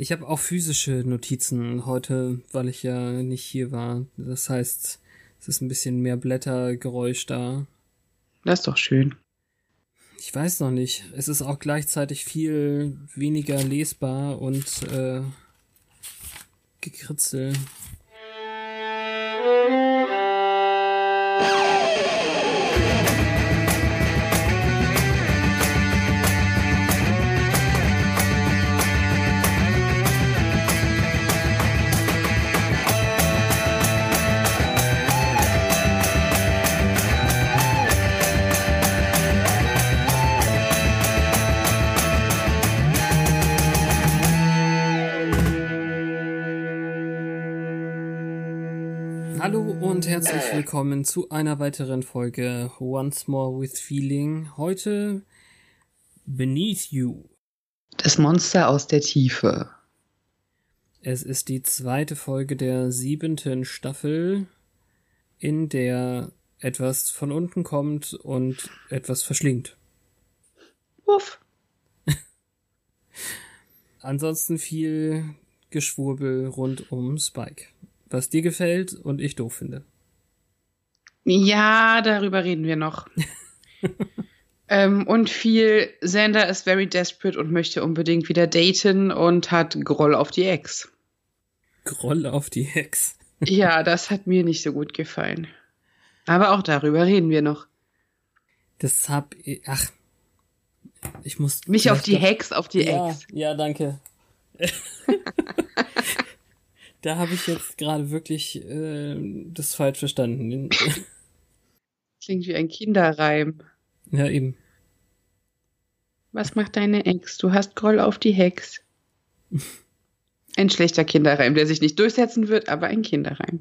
Ich habe auch physische Notizen heute, weil ich ja nicht hier war. Das heißt, es ist ein bisschen mehr Blättergeräusch da. Das ist doch schön. Ich weiß noch nicht. Es ist auch gleichzeitig viel weniger lesbar und äh, gekritzel. Und herzlich willkommen zu einer weiteren Folge Once More with Feeling. Heute Beneath You. Das Monster aus der Tiefe. Es ist die zweite Folge der siebenten Staffel, in der etwas von unten kommt und etwas verschlingt. Uff. Ansonsten viel Geschwurbel rund um Spike was dir gefällt und ich doof finde. Ja, darüber reden wir noch. ähm, und viel, Xander ist very desperate und möchte unbedingt wieder daten und hat Groll auf die Ex. Groll auf die Ex. ja, das hat mir nicht so gut gefallen. Aber auch darüber reden wir noch. Das hab ich, ach, ich muss. Mich auf die Hex, auf die ja, Ex. Ja, danke. da habe ich jetzt gerade wirklich äh, das falsch verstanden. Klingt wie ein Kinderreim. Ja, eben. Was macht deine Ex? Du hast Groll auf die Hex. Ein schlechter Kinderreim, der sich nicht durchsetzen wird, aber ein Kinderreim.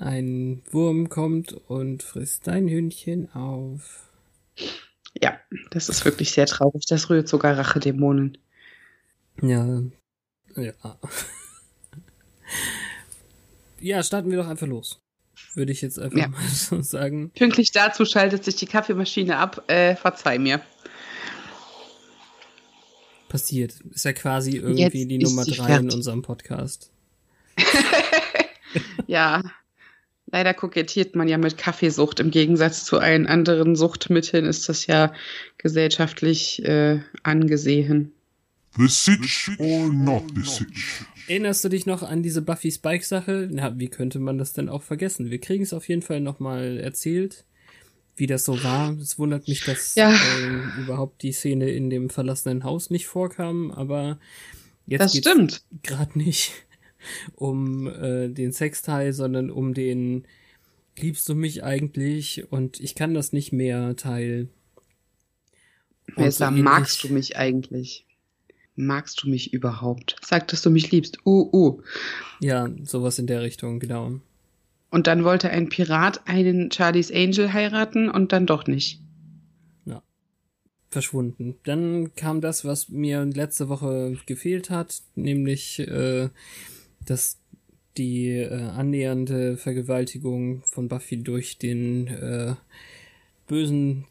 Ein Wurm kommt und frisst dein Hühnchen auf. Ja, das ist wirklich sehr traurig. Das rührt sogar Rachedämonen. Ja. Ja. Ja, starten wir doch einfach los. Würde ich jetzt einfach ja. mal so sagen. Pünktlich dazu schaltet sich die Kaffeemaschine ab. Äh, verzeih mir. Passiert. Ist ja quasi irgendwie jetzt die Nummer drei fertig. in unserem Podcast. ja. Leider kokettiert man ja mit Kaffeesucht. Im Gegensatz zu allen anderen Suchtmitteln ist das ja gesellschaftlich äh, angesehen. The Sitch or not the Sitch? Erinnerst du dich noch an diese Buffy Spike Sache? Na, wie könnte man das denn auch vergessen? Wir kriegen es auf jeden Fall nochmal erzählt, wie das so war. Es wundert mich, dass ja. äh, überhaupt die Szene in dem verlassenen Haus nicht vorkam, aber jetzt geht es gerade nicht um äh, den Sexteil, sondern um den Liebst du mich eigentlich und ich kann das nicht mehr Teil. Besser so magst du mich eigentlich? Magst du mich überhaupt? Sag, dass du mich liebst. Uh, uh. Ja, sowas in der Richtung, genau. Und dann wollte ein Pirat einen Charlie's Angel heiraten und dann doch nicht. Ja. Verschwunden. Dann kam das, was mir letzte Woche gefehlt hat, nämlich, äh, dass die äh, annähernde Vergewaltigung von Buffy durch den äh, bösen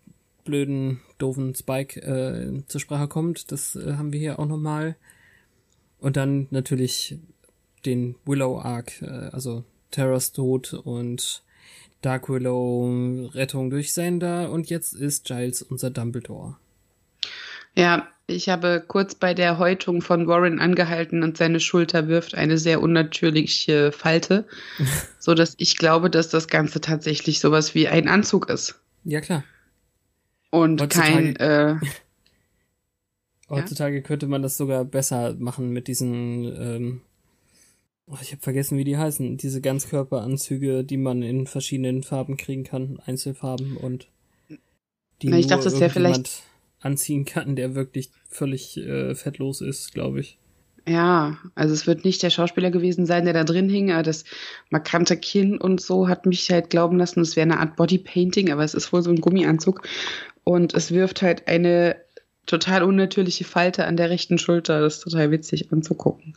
blöden, doofen Spike äh, zur Sprache kommt. Das äh, haben wir hier auch nochmal. Und dann natürlich den Willow Arc, äh, also Terras Tod und Dark Willow Rettung durch Sander und jetzt ist Giles unser Dumbledore. Ja, ich habe kurz bei der Häutung von Warren angehalten und seine Schulter wirft eine sehr unnatürliche Falte, so dass ich glaube, dass das Ganze tatsächlich sowas wie ein Anzug ist. Ja, klar. Und heutzutage, kein. Äh, heutzutage ja? könnte man das sogar besser machen mit diesen. Ähm, oh, ich habe vergessen, wie die heißen. Diese Ganzkörperanzüge, die man in verschiedenen Farben kriegen kann, Einzelfarben und die Na, ich dachte, das wäre vielleicht anziehen kann, der wirklich völlig äh, fettlos ist, glaube ich. Ja, also es wird nicht der Schauspieler gewesen sein, der da drin hing, aber das markante Kinn und so hat mich halt glauben lassen, es wäre eine Art Bodypainting, aber es ist wohl so ein Gummianzug und es wirft halt eine total unnatürliche Falte an der rechten Schulter. Das ist total witzig anzugucken.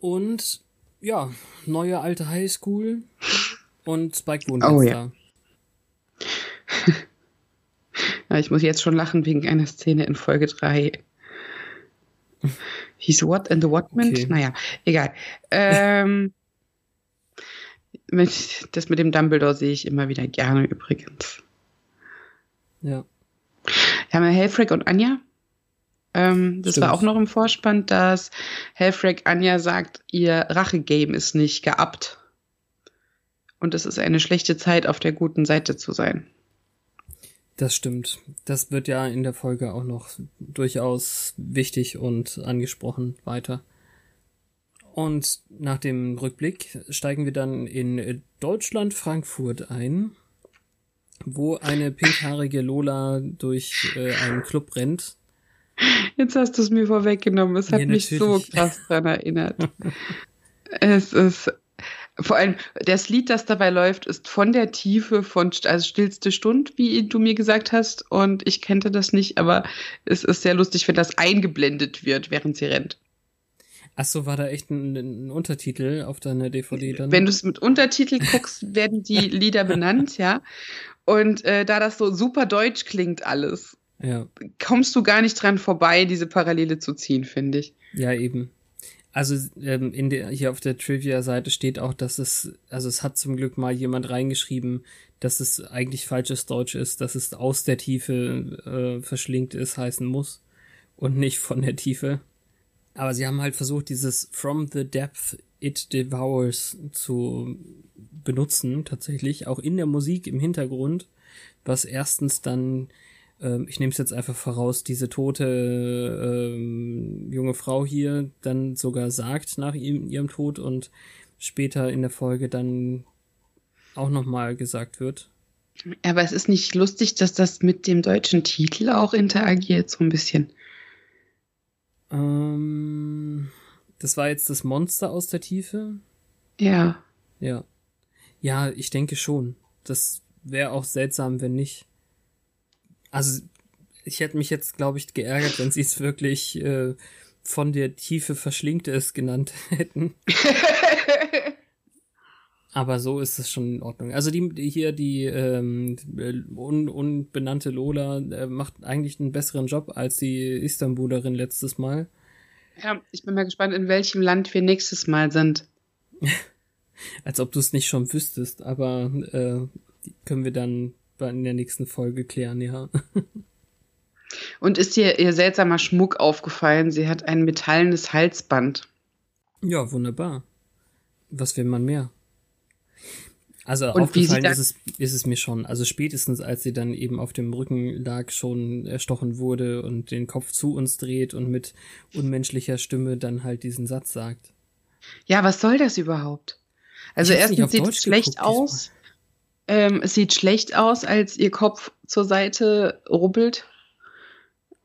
Und ja, neue alte Highschool und Spike wohnt oh, ja. ja. Ich muss jetzt schon lachen wegen einer Szene in Folge 3. Hieß What and the Whatment? Okay. Naja, egal. Ähm, mit, das mit dem Dumbledore sehe ich immer wieder gerne übrigens. Ja. Wir haben ja Helfrick und Anja. Ähm, das Stimmt. war auch noch im Vorspann, dass Helfrick Anja sagt, ihr Rachegame ist nicht geabt. Und es ist eine schlechte Zeit, auf der guten Seite zu sein. Das stimmt. Das wird ja in der Folge auch noch durchaus wichtig und angesprochen weiter. Und nach dem Rückblick steigen wir dann in Deutschland Frankfurt ein, wo eine pinkhaarige Lola durch äh, einen Club rennt. Jetzt hast du es mir vorweggenommen. Es hat ja, mich so krass dran erinnert. es ist vor allem, das Lied, das dabei läuft, ist von der Tiefe von, also stillste Stund, wie du mir gesagt hast. Und ich kannte das nicht, aber es ist sehr lustig, wenn das eingeblendet wird, während sie rennt. Ach so, war da echt ein, ein Untertitel auf deiner DVD dann? Wenn du es mit Untertitel guckst, werden die Lieder benannt, ja. Und äh, da das so super deutsch klingt alles, ja. kommst du gar nicht dran vorbei, diese Parallele zu ziehen, finde ich. Ja, eben. Also ähm, in der, hier auf der Trivia-Seite steht auch, dass es, also es hat zum Glück mal jemand reingeschrieben, dass es eigentlich falsches Deutsch ist, dass es aus der Tiefe äh, verschlingt ist, heißen muss und nicht von der Tiefe. Aber sie haben halt versucht, dieses From the Depth It Devours zu benutzen, tatsächlich, auch in der Musik im Hintergrund, was erstens dann ähm, ich nehme es jetzt einfach voraus, diese tote ähm, junge Frau hier dann sogar sagt nach ihm, ihrem Tod und später in der Folge dann auch nochmal gesagt wird. Aber es ist nicht lustig, dass das mit dem deutschen Titel auch interagiert, so ein bisschen. Ähm, das war jetzt das Monster aus der Tiefe? Ja. Ja. Ja, ich denke schon. Das wäre auch seltsam, wenn nicht. Also ich hätte mich jetzt, glaube ich, geärgert, wenn sie es wirklich äh, von der Tiefe verschlingt es genannt hätten. Aber so ist es schon in Ordnung. Also die, die hier die ähm, un, unbenannte Lola äh, macht eigentlich einen besseren Job als die Istanbulerin letztes Mal. Ja, ich bin mal gespannt, in welchem Land wir nächstes Mal sind. als ob du es nicht schon wüsstest, aber äh, können wir dann in der nächsten Folge klären, ja. Und ist dir ihr seltsamer Schmuck aufgefallen? Sie hat ein metallenes Halsband. Ja, wunderbar. Was will man mehr? Also Und aufgefallen ist es, ist es mir schon. Also spätestens, als sie dann eben auf dem Rücken lag, schon erstochen wurde und den Kopf zu uns dreht und mit unmenschlicher Stimme dann halt diesen Satz sagt. Ja, was soll das überhaupt? Also erstens sieht es schlecht aus. Ähm, es sieht schlecht aus, als ihr Kopf zur Seite rubbelt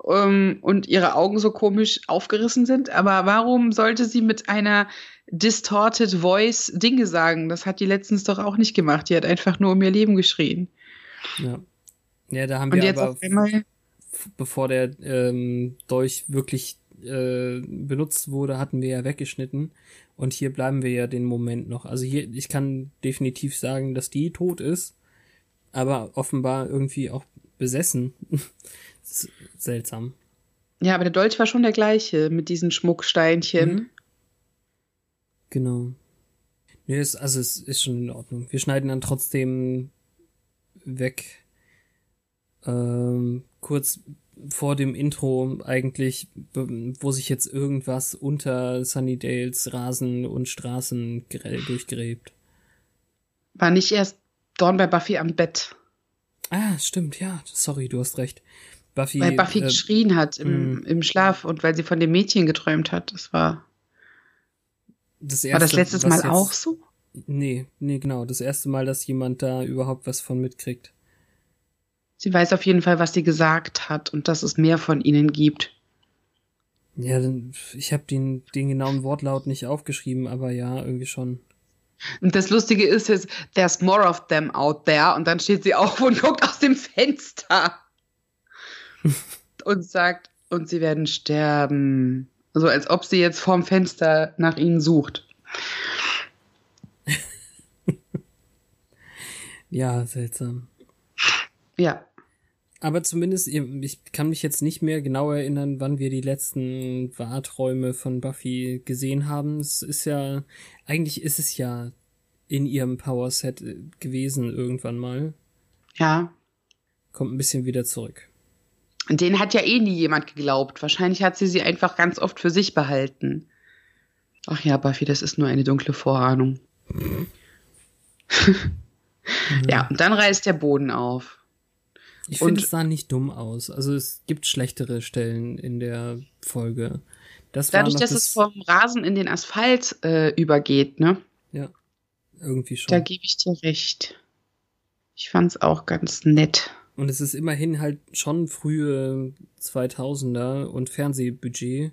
ähm, und ihre Augen so komisch aufgerissen sind. Aber warum sollte sie mit einer distorted Voice Dinge sagen? Das hat die letztens doch auch nicht gemacht. Die hat einfach nur um ihr Leben geschrien. Ja. Ja, da haben und wir aber, einmal, bevor der ähm, Dolch wirklich äh, benutzt wurde, hatten wir ja weggeschnitten. Und hier bleiben wir ja den Moment noch. Also hier, ich kann definitiv sagen, dass die tot ist, aber offenbar irgendwie auch besessen. seltsam. Ja, aber der Dolch war schon der gleiche mit diesen Schmucksteinchen. Mhm. Genau. Nee, ist, also es ist schon in Ordnung. Wir schneiden dann trotzdem weg. Ähm, kurz vor dem Intro eigentlich, wo sich jetzt irgendwas unter Sunnydales Rasen und Straßen durchgräbt. War nicht erst Dawn bei Buffy am Bett. Ah, stimmt, ja. Sorry, du hast recht. Buffy. Weil Buffy äh, geschrien hat im, mm. im Schlaf und weil sie von dem Mädchen geträumt hat. Das war. Das erste, war das letztes Mal jetzt, auch so? Nee, nee, genau. Das erste Mal, dass jemand da überhaupt was von mitkriegt. Sie weiß auf jeden Fall, was sie gesagt hat und dass es mehr von ihnen gibt. Ja, ich habe den, den genauen Wortlaut nicht aufgeschrieben, aber ja, irgendwie schon. Und das Lustige ist jetzt, there's more of them out there. Und dann steht sie auf und guckt aus dem Fenster. Und sagt, und sie werden sterben. So also als ob sie jetzt vorm Fenster nach ihnen sucht. ja, seltsam. Ja. Aber zumindest, ich kann mich jetzt nicht mehr genau erinnern, wann wir die letzten Warträume von Buffy gesehen haben. Es ist ja, eigentlich ist es ja in ihrem Power-Set äh, gewesen irgendwann mal. Ja. Kommt ein bisschen wieder zurück. Den hat ja eh nie jemand geglaubt. Wahrscheinlich hat sie sie einfach ganz oft für sich behalten. Ach ja, Buffy, das ist nur eine dunkle Vorahnung. ja, und dann reißt der Boden auf. Ich finde, es sah nicht dumm aus. Also es gibt schlechtere Stellen in der Folge. Das Dadurch, dass das es vom Rasen in den Asphalt äh, übergeht, ne? Ja, irgendwie schon. Da gebe ich dir recht. Ich fand es auch ganz nett. Und es ist immerhin halt schon frühe 2000er und Fernsehbudget.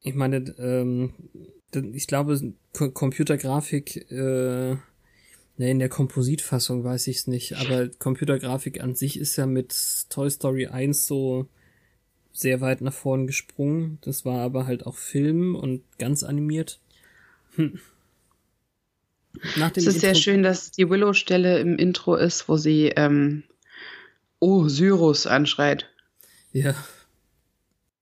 Ich meine, ähm, ich glaube, Computergrafik, äh, ne, in der Kompositfassung weiß ich es nicht, aber Computergrafik an sich ist ja mit Toy Story 1 so sehr weit nach vorn gesprungen. Das war aber halt auch Film und ganz animiert. Hm. Es ist sehr schön, dass die Willow-Stelle im Intro ist, wo sie ähm, Oh, Cyrus anschreit. Ja.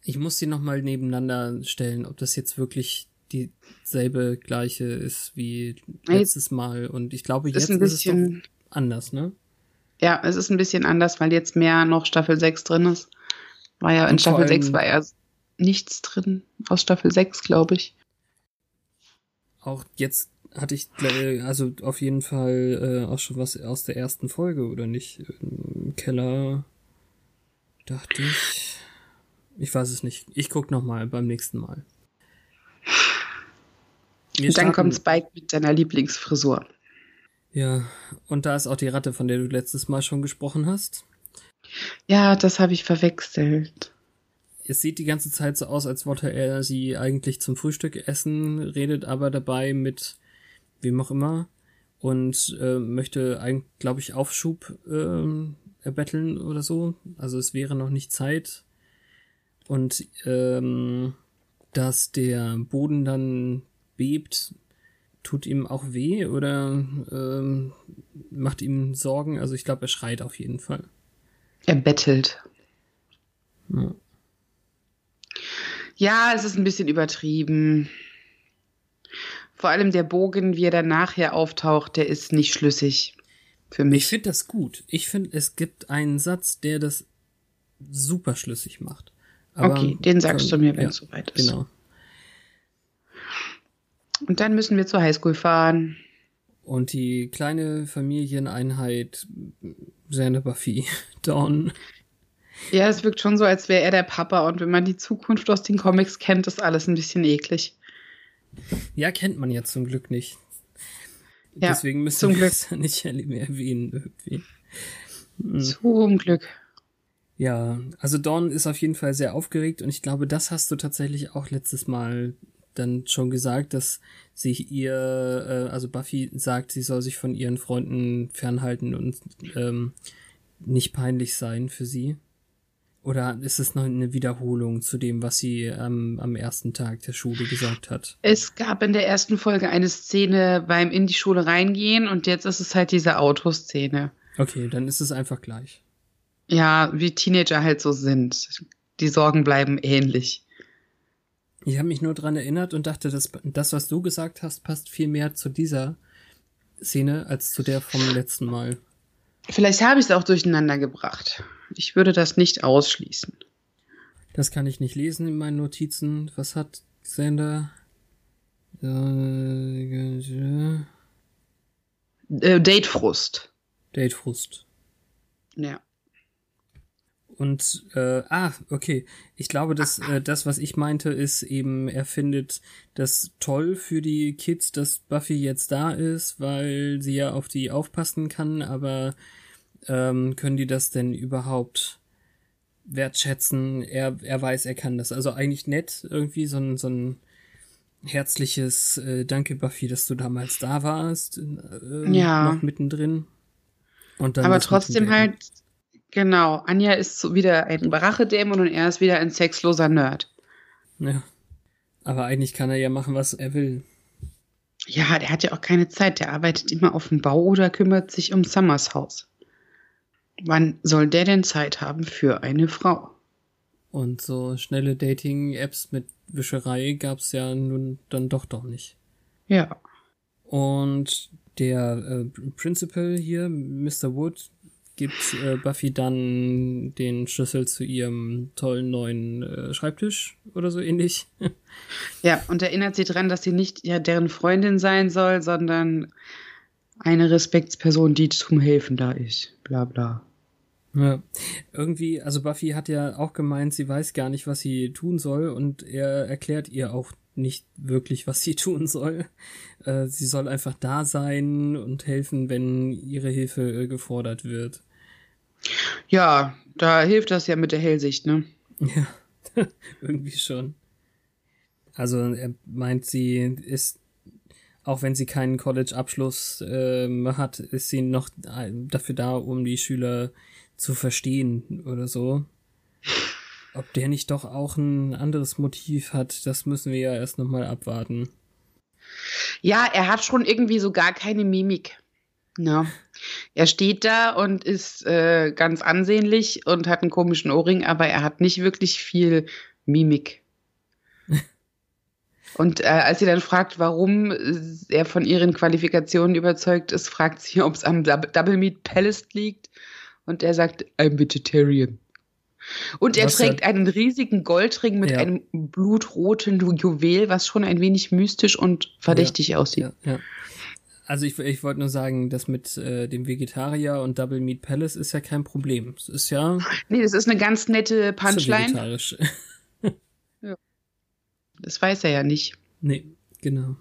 Ich muss sie nochmal nebeneinander stellen, ob das jetzt wirklich dieselbe gleiche ist wie letztes Mal. Und ich glaube, jetzt ist, ist es anders, ne? Ja, es ist ein bisschen anders, weil jetzt mehr noch Staffel 6 drin ist. War ja in Und Staffel 6 war ja nichts drin aus Staffel 6, glaube ich. Auch jetzt hatte ich also auf jeden Fall äh, auch schon was aus der ersten Folge, oder nicht? Im Keller dachte ich. Ich weiß es nicht. Ich guck noch mal beim nächsten Mal. Wir und dann kommt Spike mit seiner Lieblingsfrisur. Ja, und da ist auch die Ratte, von der du letztes Mal schon gesprochen hast. Ja, das habe ich verwechselt es sieht die ganze Zeit so aus, als wollte er sie eigentlich zum Frühstück essen, redet aber dabei mit wem auch immer und äh, möchte eigentlich, glaube ich, Aufschub äh, erbetteln oder so. Also es wäre noch nicht Zeit. Und ähm, dass der Boden dann bebt, tut ihm auch weh oder ähm, macht ihm Sorgen. Also ich glaube, er schreit auf jeden Fall. Er bettelt. Ja. Ja, es ist ein bisschen übertrieben. Vor allem der Bogen, wie er dann nachher auftaucht, der ist nicht schlüssig für mich. Ich finde das gut. Ich finde, es gibt einen Satz, der das super schlüssig macht. Aber, okay, den sagst du mir, wenn es soweit ist. Genau. Und dann müssen wir zur Highschool fahren. Und die kleine Familieneinheit Sande Buffy, Dawn, ja, es wirkt schon so, als wäre er der Papa und wenn man die Zukunft aus den Comics kennt, ist alles ein bisschen eklig. Ja, kennt man ja zum Glück nicht. Ja, Deswegen müssen wir es ja nicht mehr erwähnen irgendwie. Mhm. Zum Glück. Ja, also Dawn ist auf jeden Fall sehr aufgeregt und ich glaube, das hast du tatsächlich auch letztes Mal dann schon gesagt, dass sich ihr, äh, also Buffy sagt, sie soll sich von ihren Freunden fernhalten und ähm, nicht peinlich sein für sie. Oder ist es noch eine Wiederholung zu dem, was sie ähm, am ersten Tag der Schule gesagt hat? Es gab in der ersten Folge eine Szene beim in die Schule reingehen und jetzt ist es halt diese Autoszene. Okay, dann ist es einfach gleich. Ja, wie Teenager halt so sind. Die Sorgen bleiben ähnlich. Ich habe mich nur dran erinnert und dachte, dass das, was du gesagt hast, passt viel mehr zu dieser Szene als zu der vom letzten Mal. Vielleicht habe ich es auch durcheinander gebracht. Ich würde das nicht ausschließen. Das kann ich nicht lesen in meinen Notizen. Was hat Sander? Äh, Datefrust. Datefrust. Ja. Und äh, ah, okay. Ich glaube, dass äh, das, was ich meinte, ist eben, er findet das toll für die Kids, dass Buffy jetzt da ist, weil sie ja auf die aufpassen kann, aber ähm, können die das denn überhaupt wertschätzen? Er, er weiß, er kann das. Also eigentlich nett, irgendwie so ein, so ein herzliches äh, Danke, Buffy, dass du damals da warst. Äh, ja. Noch mittendrin. Und dann Aber trotzdem halt, genau, Anja ist so wieder ein Rachedämon und er ist wieder ein sexloser Nerd. Ja. Aber eigentlich kann er ja machen, was er will. Ja, der hat ja auch keine Zeit. Der arbeitet immer auf dem Bau oder kümmert sich um Summers Haus. Wann soll der denn Zeit haben für eine Frau? Und so schnelle Dating-Apps mit Wischerei gab's ja nun dann doch doch nicht. Ja. Und der äh, Principal hier, Mr. Wood, gibt äh, Buffy dann den Schlüssel zu ihrem tollen neuen äh, Schreibtisch oder so ähnlich. ja, und erinnert sie dran, dass sie nicht ja deren Freundin sein soll, sondern eine Respektsperson, die zum Helfen da ist. Bla bla. Ja, irgendwie, also Buffy hat ja auch gemeint, sie weiß gar nicht, was sie tun soll und er erklärt ihr auch nicht wirklich, was sie tun soll. Äh, sie soll einfach da sein und helfen, wenn ihre Hilfe äh, gefordert wird. Ja, da hilft das ja mit der Hellsicht, ne? Ja, irgendwie schon. Also er meint, sie ist, auch wenn sie keinen College-Abschluss äh, hat, ist sie noch dafür da, um die Schüler zu verstehen oder so. Ob der nicht doch auch ein anderes Motiv hat, das müssen wir ja erst nochmal abwarten. Ja, er hat schon irgendwie so gar keine Mimik. Ja. Er steht da und ist äh, ganz ansehnlich und hat einen komischen Ohrring, aber er hat nicht wirklich viel Mimik. Und äh, als sie dann fragt, warum er von ihren Qualifikationen überzeugt ist, fragt sie, ob es am Double Meat Palace liegt. Und er sagt, I'm vegetarian. Und er was trägt hat... einen riesigen Goldring mit ja. einem blutroten Juwel, was schon ein wenig mystisch und verdächtig ja, aussieht. Ja. Also ich, ich wollte nur sagen, das mit äh, dem Vegetarier und Double Meat Palace ist ja kein Problem. Es ist ja. Nee, das ist eine ganz nette Punchline. vegetarisch. ja. Das weiß er ja nicht. Nee, genau.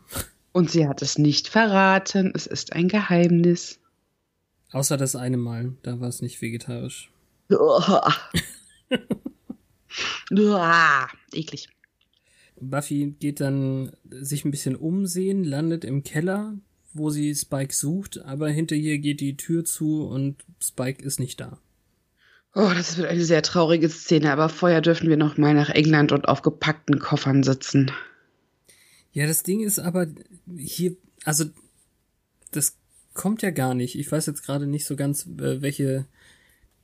Und sie hat es nicht verraten. Es ist ein Geheimnis. Außer das eine Mal, da war es nicht vegetarisch. Uah, eklig. Buffy geht dann sich ein bisschen umsehen, landet im Keller, wo sie Spike sucht, aber hinter ihr geht die Tür zu und Spike ist nicht da. Oh, das wird eine sehr traurige Szene, aber vorher dürfen wir noch mal nach England und auf gepackten Koffern sitzen. Ja, das Ding ist aber hier, also das kommt ja gar nicht. Ich weiß jetzt gerade nicht so ganz, äh, welche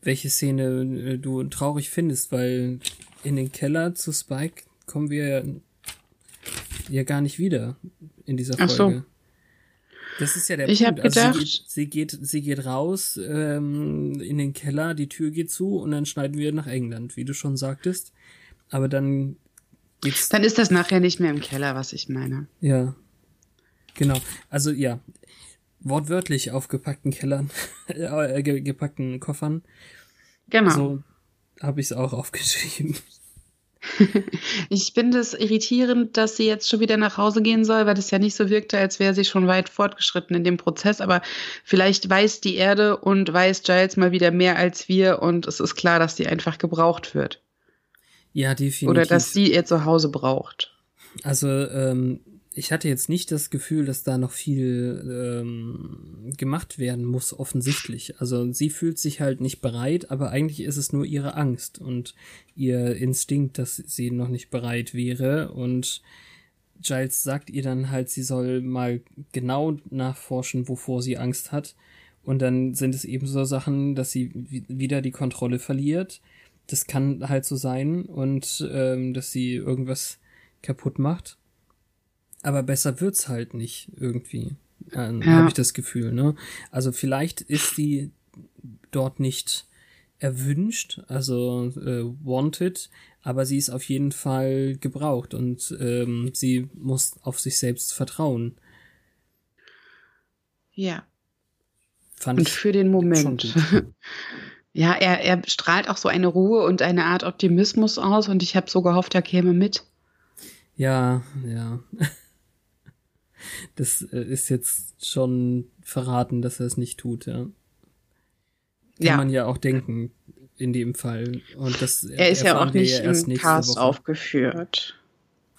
welche Szene äh, du traurig findest, weil in den Keller zu Spike kommen wir ja gar nicht wieder in dieser Folge. Ach so. Das ist ja der ich Punkt. Also sie geht, sie geht, sie geht raus ähm, in den Keller, die Tür geht zu und dann schneiden wir nach England, wie du schon sagtest. Aber dann geht's. Dann ist das nachher nicht mehr im Keller, was ich meine. Ja. Genau. Also ja, wortwörtlich auf gepackten Kellern, äh, gepackten Koffern. Genau. So habe ich es auch aufgeschrieben. ich finde es irritierend, dass sie jetzt schon wieder nach Hause gehen soll, weil das ja nicht so wirkte, als wäre sie schon weit fortgeschritten in dem Prozess. Aber vielleicht weiß die Erde und weiß Giles mal wieder mehr als wir und es ist klar, dass sie einfach gebraucht wird. Ja, definitiv. Oder dass sie ihr zu Hause braucht. Also ähm, ich hatte jetzt nicht das Gefühl, dass da noch viel ähm, gemacht werden muss, offensichtlich. Also sie fühlt sich halt nicht bereit, aber eigentlich ist es nur ihre Angst und ihr Instinkt, dass sie noch nicht bereit wäre. Und Giles sagt ihr dann halt, sie soll mal genau nachforschen, wovor sie Angst hat. Und dann sind es eben so Sachen, dass sie wieder die Kontrolle verliert. Das kann halt so sein und ähm, dass sie irgendwas kaputt macht aber besser wird's halt nicht irgendwie. Äh, ja. Habe ich das Gefühl, ne? Also vielleicht ist sie dort nicht erwünscht, also äh, wanted, aber sie ist auf jeden Fall gebraucht und ähm, sie muss auf sich selbst vertrauen. Ja. Fand und für den Moment. ja, er, er strahlt auch so eine Ruhe und eine Art Optimismus aus und ich habe so gehofft, er käme mit. Ja, ja. das äh, ist jetzt schon verraten, dass er es nicht tut, ja. Kann ja. man ja auch denken in dem Fall. Und das er ist ja auch nicht ja im Cast Woche. aufgeführt.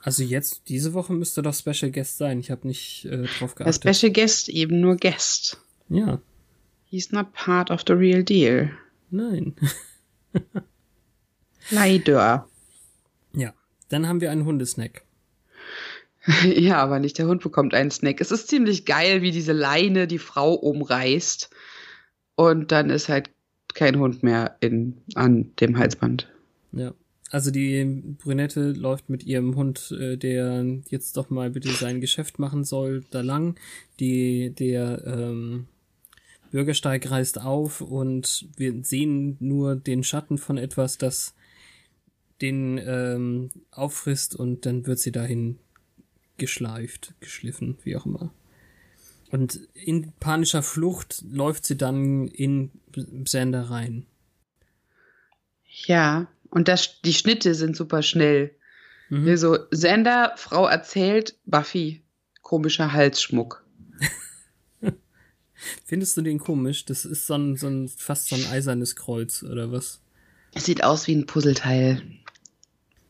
Also jetzt, diese Woche müsste doch Special Guest sein. Ich habe nicht äh, drauf geachtet. Der Special Guest eben nur Guest. Ja. He's not part of the real deal. Nein. Leider. Ja. Dann haben wir einen Hundesnack. Ja, aber nicht der Hund bekommt einen Snack. Es ist ziemlich geil, wie diese Leine die Frau umreißt. Und dann ist halt kein Hund mehr in, an dem Halsband. Ja. Also die Brünette läuft mit ihrem Hund, äh, der jetzt doch mal bitte sein Geschäft machen soll, da lang. Die, der ähm, Bürgersteig reißt auf und wir sehen nur den Schatten von etwas, das den ähm, auffrisst und dann wird sie dahin geschleift, geschliffen, wie auch immer. Und in panischer Flucht läuft sie dann in Sander rein. Ja, und das, die Schnitte sind super schnell. Mhm. Also, Sander, Frau erzählt, Buffy, komischer Halsschmuck. Findest du den komisch? Das ist so ein, so ein, fast so ein eisernes Kreuz, oder was? Es sieht aus wie ein Puzzleteil.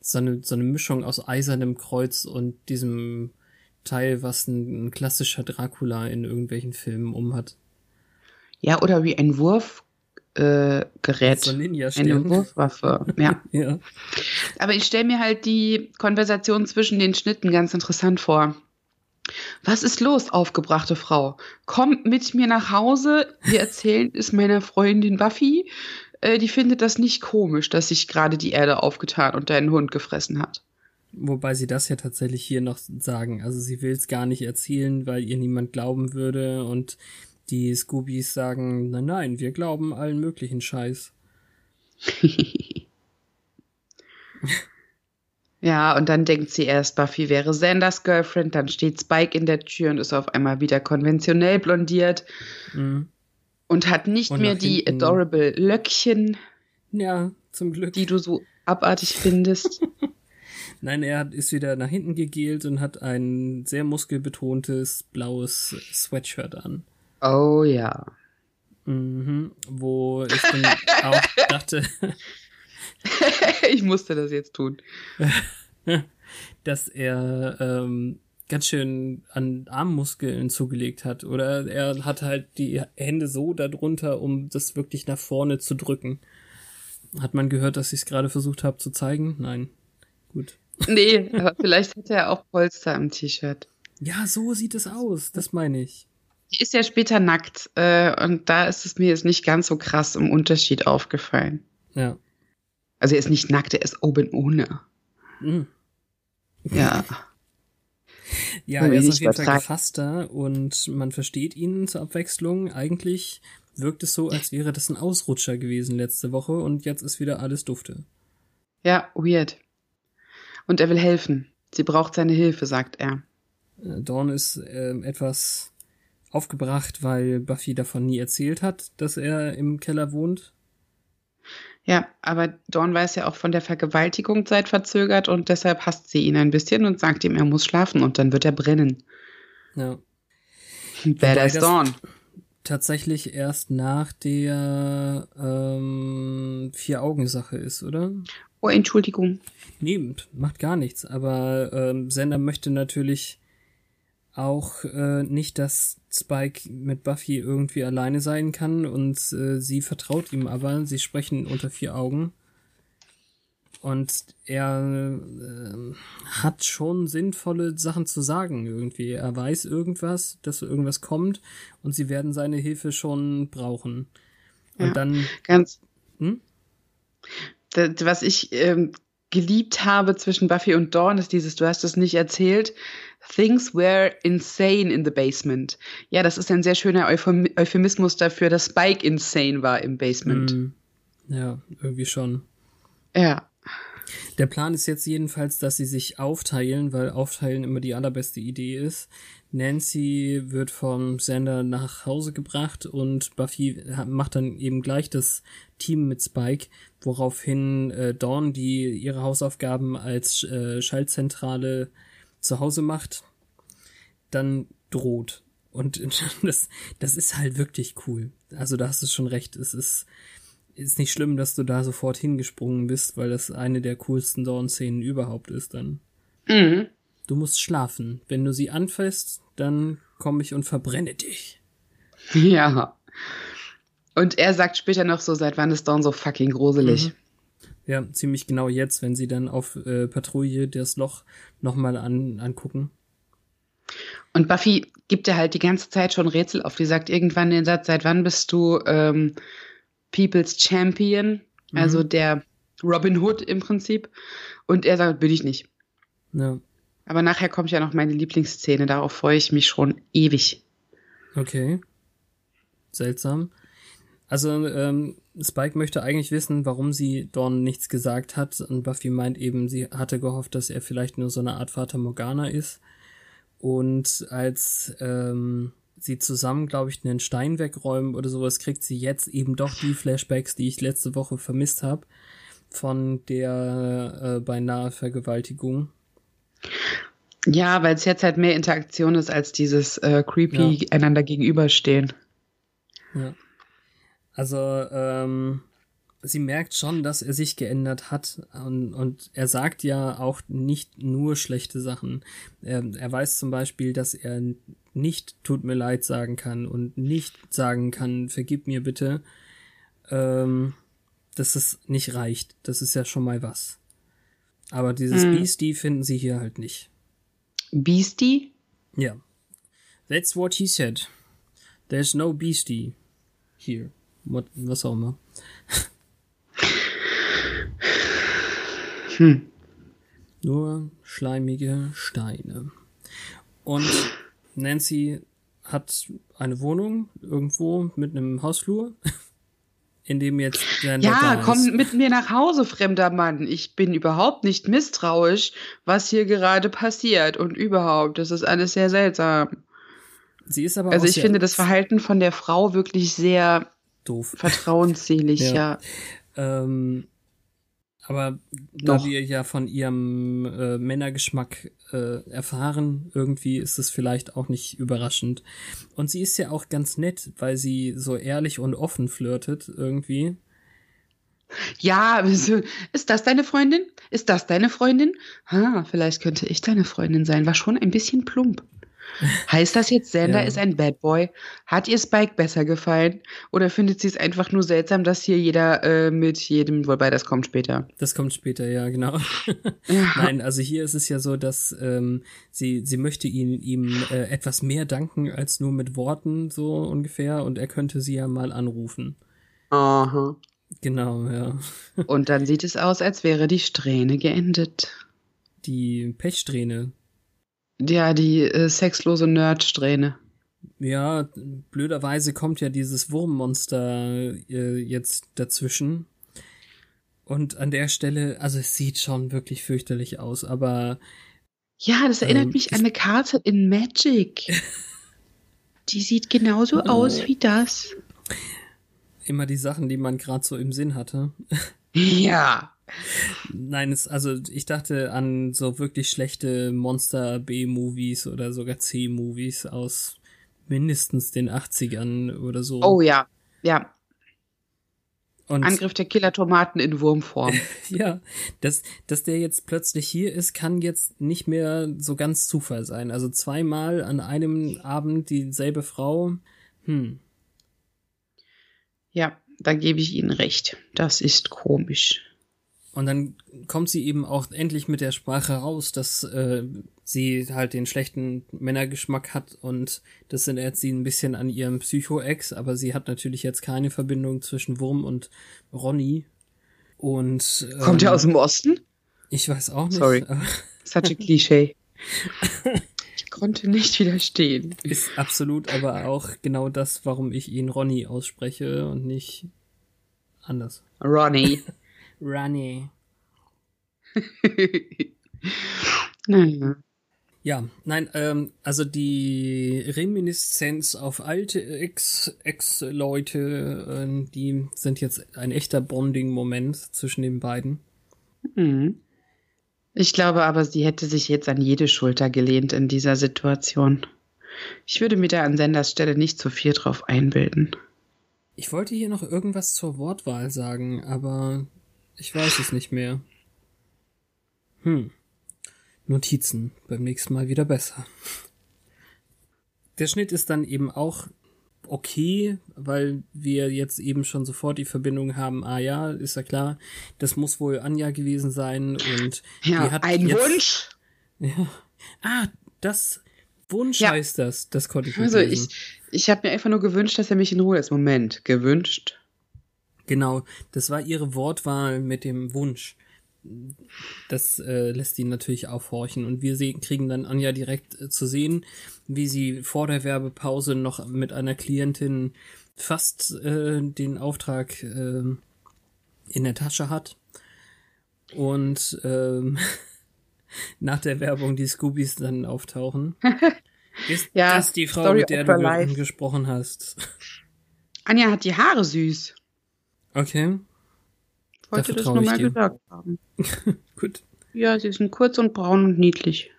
So eine, so eine Mischung aus eisernem Kreuz und diesem Teil, was ein, ein klassischer Dracula in irgendwelchen Filmen umhat. Ja, oder wie ein Wurfgerät. Äh, so ein eine Wurfwaffe. Ja. ja. Aber ich stelle mir halt die Konversation zwischen den Schnitten ganz interessant vor. Was ist los, aufgebrachte Frau? Komm mit mir nach Hause. Wir erzählen es meiner Freundin Buffy. Äh, die findet das nicht komisch, dass sich gerade die Erde aufgetan und deinen Hund gefressen hat. Wobei sie das ja tatsächlich hier noch sagen. Also sie will es gar nicht erzählen, weil ihr niemand glauben würde und die Scoobies sagen, nein, nein, wir glauben allen möglichen Scheiß. ja, und dann denkt sie erst, Buffy wäre Sanders Girlfriend, dann steht Spike in der Tür und ist auf einmal wieder konventionell blondiert mhm. Und hat nicht und mehr die hinten. adorable Löckchen. Ja, zum Glück. Die du so abartig findest. Nein, er ist wieder nach hinten gegelt und hat ein sehr muskelbetontes blaues Sweatshirt an. Oh ja. Mhm, wo ich dann auch dachte. ich musste das jetzt tun. dass er ähm, ganz schön an Armmuskeln zugelegt hat. Oder er hat halt die Hände so darunter, um das wirklich nach vorne zu drücken. Hat man gehört, dass ich es gerade versucht habe zu zeigen? Nein. Gut. Nee, aber vielleicht hat er auch Polster am T-Shirt. Ja, so sieht es aus, das meine ich. Die ist ja später nackt äh, und da ist es mir jetzt nicht ganz so krass im Unterschied aufgefallen. Ja. Also er ist nicht nackt, er ist oben ohne. Mhm. Ja. Ja, er ist auf jeden Fall gefasster und man versteht ihn zur Abwechslung. Eigentlich wirkt es so, als wäre das ein Ausrutscher gewesen letzte Woche und jetzt ist wieder alles dufte. Ja, weird. Und er will helfen. Sie braucht seine Hilfe, sagt er. Äh, Dawn ist äh, etwas aufgebracht, weil Buffy davon nie erzählt hat, dass er im Keller wohnt. Ja, aber Dawn weiß ja auch von der Vergewaltigung Zeit verzögert und deshalb hasst sie ihn ein bisschen und sagt ihm, er muss schlafen und dann wird er brennen. Ja. Wer ist Dawn? Tatsächlich erst nach der ähm, Vier-Augen-Sache ist, oder? Oh, Entschuldigung. Nee, macht gar nichts. Aber ähm, Sender möchte natürlich auch äh, nicht, dass Spike mit Buffy irgendwie alleine sein kann und äh, sie vertraut ihm aber. Sie sprechen unter vier Augen. Und er äh, hat schon sinnvolle Sachen zu sagen irgendwie. Er weiß irgendwas, dass irgendwas kommt und sie werden seine Hilfe schon brauchen. Und ja, dann. Ganz. Hm? was ich ähm, geliebt habe zwischen Buffy und Dawn, ist dieses, du hast es nicht erzählt, Things were insane in the basement. Ja, das ist ein sehr schöner Euphemismus dafür, dass Spike insane war im Basement. Mm, ja, irgendwie schon. Ja. Der Plan ist jetzt jedenfalls, dass sie sich aufteilen, weil aufteilen immer die allerbeste Idee ist. Nancy wird vom Sender nach Hause gebracht und Buffy macht dann eben gleich das Team mit Spike, woraufhin äh, Dawn, die ihre Hausaufgaben als äh, Schaltzentrale zu Hause macht, dann droht. Und das, das ist halt wirklich cool. Also da hast du schon recht. Es ist, ist nicht schlimm, dass du da sofort hingesprungen bist, weil das eine der coolsten Dawn-Szenen überhaupt ist dann. Mhm. Du musst schlafen. Wenn du sie anfasst, dann komme ich und verbrenne dich. Ja. Und er sagt später noch so, seit wann ist Dawn so fucking gruselig. Mhm. Ja, ziemlich genau jetzt, wenn sie dann auf äh, Patrouille das Loch nochmal an, angucken. Und Buffy gibt ja halt die ganze Zeit schon Rätsel auf. Die sagt irgendwann den Satz, seit wann bist du ähm, People's Champion, mhm. also der Robin Hood im Prinzip. Und er sagt, bin ich nicht. Ja. Aber nachher kommt ja noch meine Lieblingsszene, darauf freue ich mich schon ewig. Okay. Seltsam. Also, ähm, Spike möchte eigentlich wissen, warum sie Dawn nichts gesagt hat. Und Buffy meint eben, sie hatte gehofft, dass er vielleicht nur so eine Art Vater Morgana ist. Und als ähm, sie zusammen, glaube ich, einen Stein wegräumen oder sowas, kriegt sie jetzt eben doch die Flashbacks, die ich letzte Woche vermisst habe, von der äh, beinahe Vergewaltigung. Ja, weil es jetzt halt mehr Interaktion ist als dieses äh, creepy ja. einander gegenüberstehen. Ja. Also, ähm, sie merkt schon, dass er sich geändert hat und, und er sagt ja auch nicht nur schlechte Sachen. Er, er weiß zum Beispiel, dass er nicht tut mir leid sagen kann und nicht sagen kann, vergib mir bitte, ähm, dass es nicht reicht. Das ist ja schon mal was. Aber dieses mm. Beastie finden sie hier halt nicht. Beastie? Ja. That's what he said. There's no Beastie here. Was auch immer. hm. Nur schleimige Steine. Und Nancy hat eine Wohnung irgendwo mit einem Hausflur, in dem jetzt der Ja, komm mit mir nach Hause, fremder Mann. Ich bin überhaupt nicht misstrauisch, was hier gerade passiert und überhaupt. Das ist alles sehr seltsam. Sie ist aber Also ich finde das Verhalten von der Frau wirklich sehr doof. Vertrauensselig, ja. ja. Ähm, aber Doch. da wir ja von ihrem äh, Männergeschmack äh, erfahren, irgendwie ist es vielleicht auch nicht überraschend. Und sie ist ja auch ganz nett, weil sie so ehrlich und offen flirtet irgendwie. Ja, ist das deine Freundin? Ist das deine Freundin? Ha, vielleicht könnte ich deine Freundin sein. War schon ein bisschen plump. Heißt das jetzt, Sander ja. ist ein Bad Boy? Hat ihr Spike besser gefallen? Oder findet sie es einfach nur seltsam, dass hier jeder äh, mit jedem, wobei das kommt später? Das kommt später, ja, genau. Ja. Nein, also hier ist es ja so, dass ähm, sie, sie möchte ihn, ihm äh, etwas mehr danken als nur mit Worten, so ungefähr, und er könnte sie ja mal anrufen. Aha. Genau, ja. und dann sieht es aus, als wäre die Strähne geendet. Die Pechsträhne. Ja, die äh, sexlose Nerdsträhne. Ja, blöderweise kommt ja dieses Wurmmonster äh, jetzt dazwischen. Und an der Stelle, also es sieht schon wirklich fürchterlich aus, aber. Ja, das erinnert ähm, mich an eine Karte in Magic. die sieht genauso oh. aus wie das. Immer die Sachen, die man gerade so im Sinn hatte. Ja. Nein, es, also ich dachte an so wirklich schlechte Monster B-Movies oder sogar C-Movies aus mindestens den 80ern oder so. Oh ja, ja. Und Angriff der Killer-Tomaten in Wurmform. ja, dass, dass der jetzt plötzlich hier ist, kann jetzt nicht mehr so ganz Zufall sein. Also zweimal an einem Abend dieselbe Frau. Hm. Ja, da gebe ich Ihnen recht. Das ist komisch. Und dann kommt sie eben auch endlich mit der Sprache raus, dass äh, sie halt den schlechten Männergeschmack hat und das erinnert sie ein bisschen an ihrem Psycho-Ex, aber sie hat natürlich jetzt keine Verbindung zwischen Wurm und Ronny. Und ähm, kommt er aus dem Osten? Ich weiß auch nicht. Sorry. Such a Klischee. ich konnte nicht widerstehen. Ist absolut aber auch genau das, warum ich ihn Ronny ausspreche und nicht anders. Ronny. Runny. naja. Ja, nein, ähm, also die Reminiszenz auf alte Ex-Ex-Leute, äh, die sind jetzt ein echter Bonding-Moment zwischen den beiden. Mhm. Ich glaube aber, sie hätte sich jetzt an jede Schulter gelehnt in dieser Situation. Ich würde mir da an Senders Stelle nicht zu viel drauf einbilden. Ich wollte hier noch irgendwas zur Wortwahl sagen, aber ich weiß es nicht mehr. Hm. Notizen. Beim nächsten Mal wieder besser. Der Schnitt ist dann eben auch okay, weil wir jetzt eben schon sofort die Verbindung haben, ah ja, ist ja klar, das muss wohl Anja gewesen sein und ja, die hat ein jetzt, Wunsch. Ja. Ah, das Wunsch ja. heißt das, das konnte ich nicht Also lesen. ich, ich habe mir einfach nur gewünscht, dass er mich in Ruhe ist. Moment, gewünscht. Genau, das war ihre Wortwahl mit dem Wunsch. Das äh, lässt ihn natürlich aufhorchen. Und wir sehen, kriegen dann Anja direkt äh, zu sehen, wie sie vor der Werbepause noch mit einer Klientin fast äh, den Auftrag äh, in der Tasche hat. Und ähm, nach der Werbung die Scoobies dann auftauchen. Ist ja, das die Frau, Story mit der du gesprochen hast? Anja hat die Haare süß. Okay. Wollte das nochmal gesagt haben. Gut. Ja, sie sind kurz und braun und niedlich.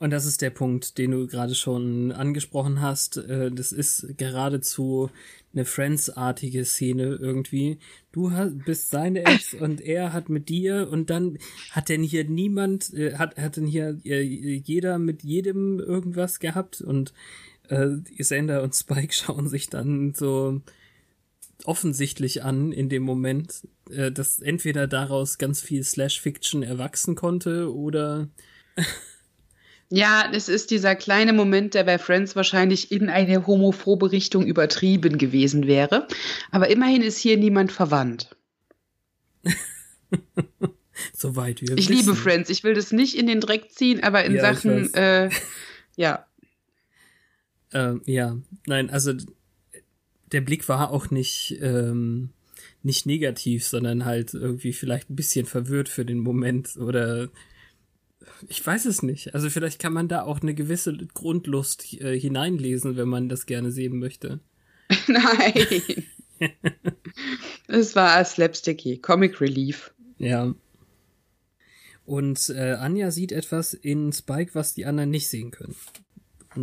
Und das ist der Punkt, den du gerade schon angesprochen hast. Äh, das ist geradezu eine Friends-artige Szene irgendwie. Du hast, bist seine Ex und er hat mit dir und dann hat denn hier niemand, äh, hat, hat denn hier äh, jeder mit jedem irgendwas gehabt und äh, Sander und Spike schauen sich dann so offensichtlich an in dem Moment, äh, dass entweder daraus ganz viel Slash-Fiction erwachsen konnte oder Ja, es ist dieser kleine Moment, der bei Friends wahrscheinlich in eine homophobe Richtung übertrieben gewesen wäre. Aber immerhin ist hier niemand verwandt. Soweit wir Ich wissen. liebe Friends. Ich will das nicht in den Dreck ziehen, aber in ja, Sachen, äh, ja. Ähm, ja, nein, also der Blick war auch nicht, ähm, nicht negativ, sondern halt irgendwie vielleicht ein bisschen verwirrt für den Moment oder ich weiß es nicht. Also vielleicht kann man da auch eine gewisse Grundlust äh, hineinlesen, wenn man das gerne sehen möchte. Nein. es war slapsticky, Comic Relief. Ja. Und äh, Anja sieht etwas in Spike, was die anderen nicht sehen können.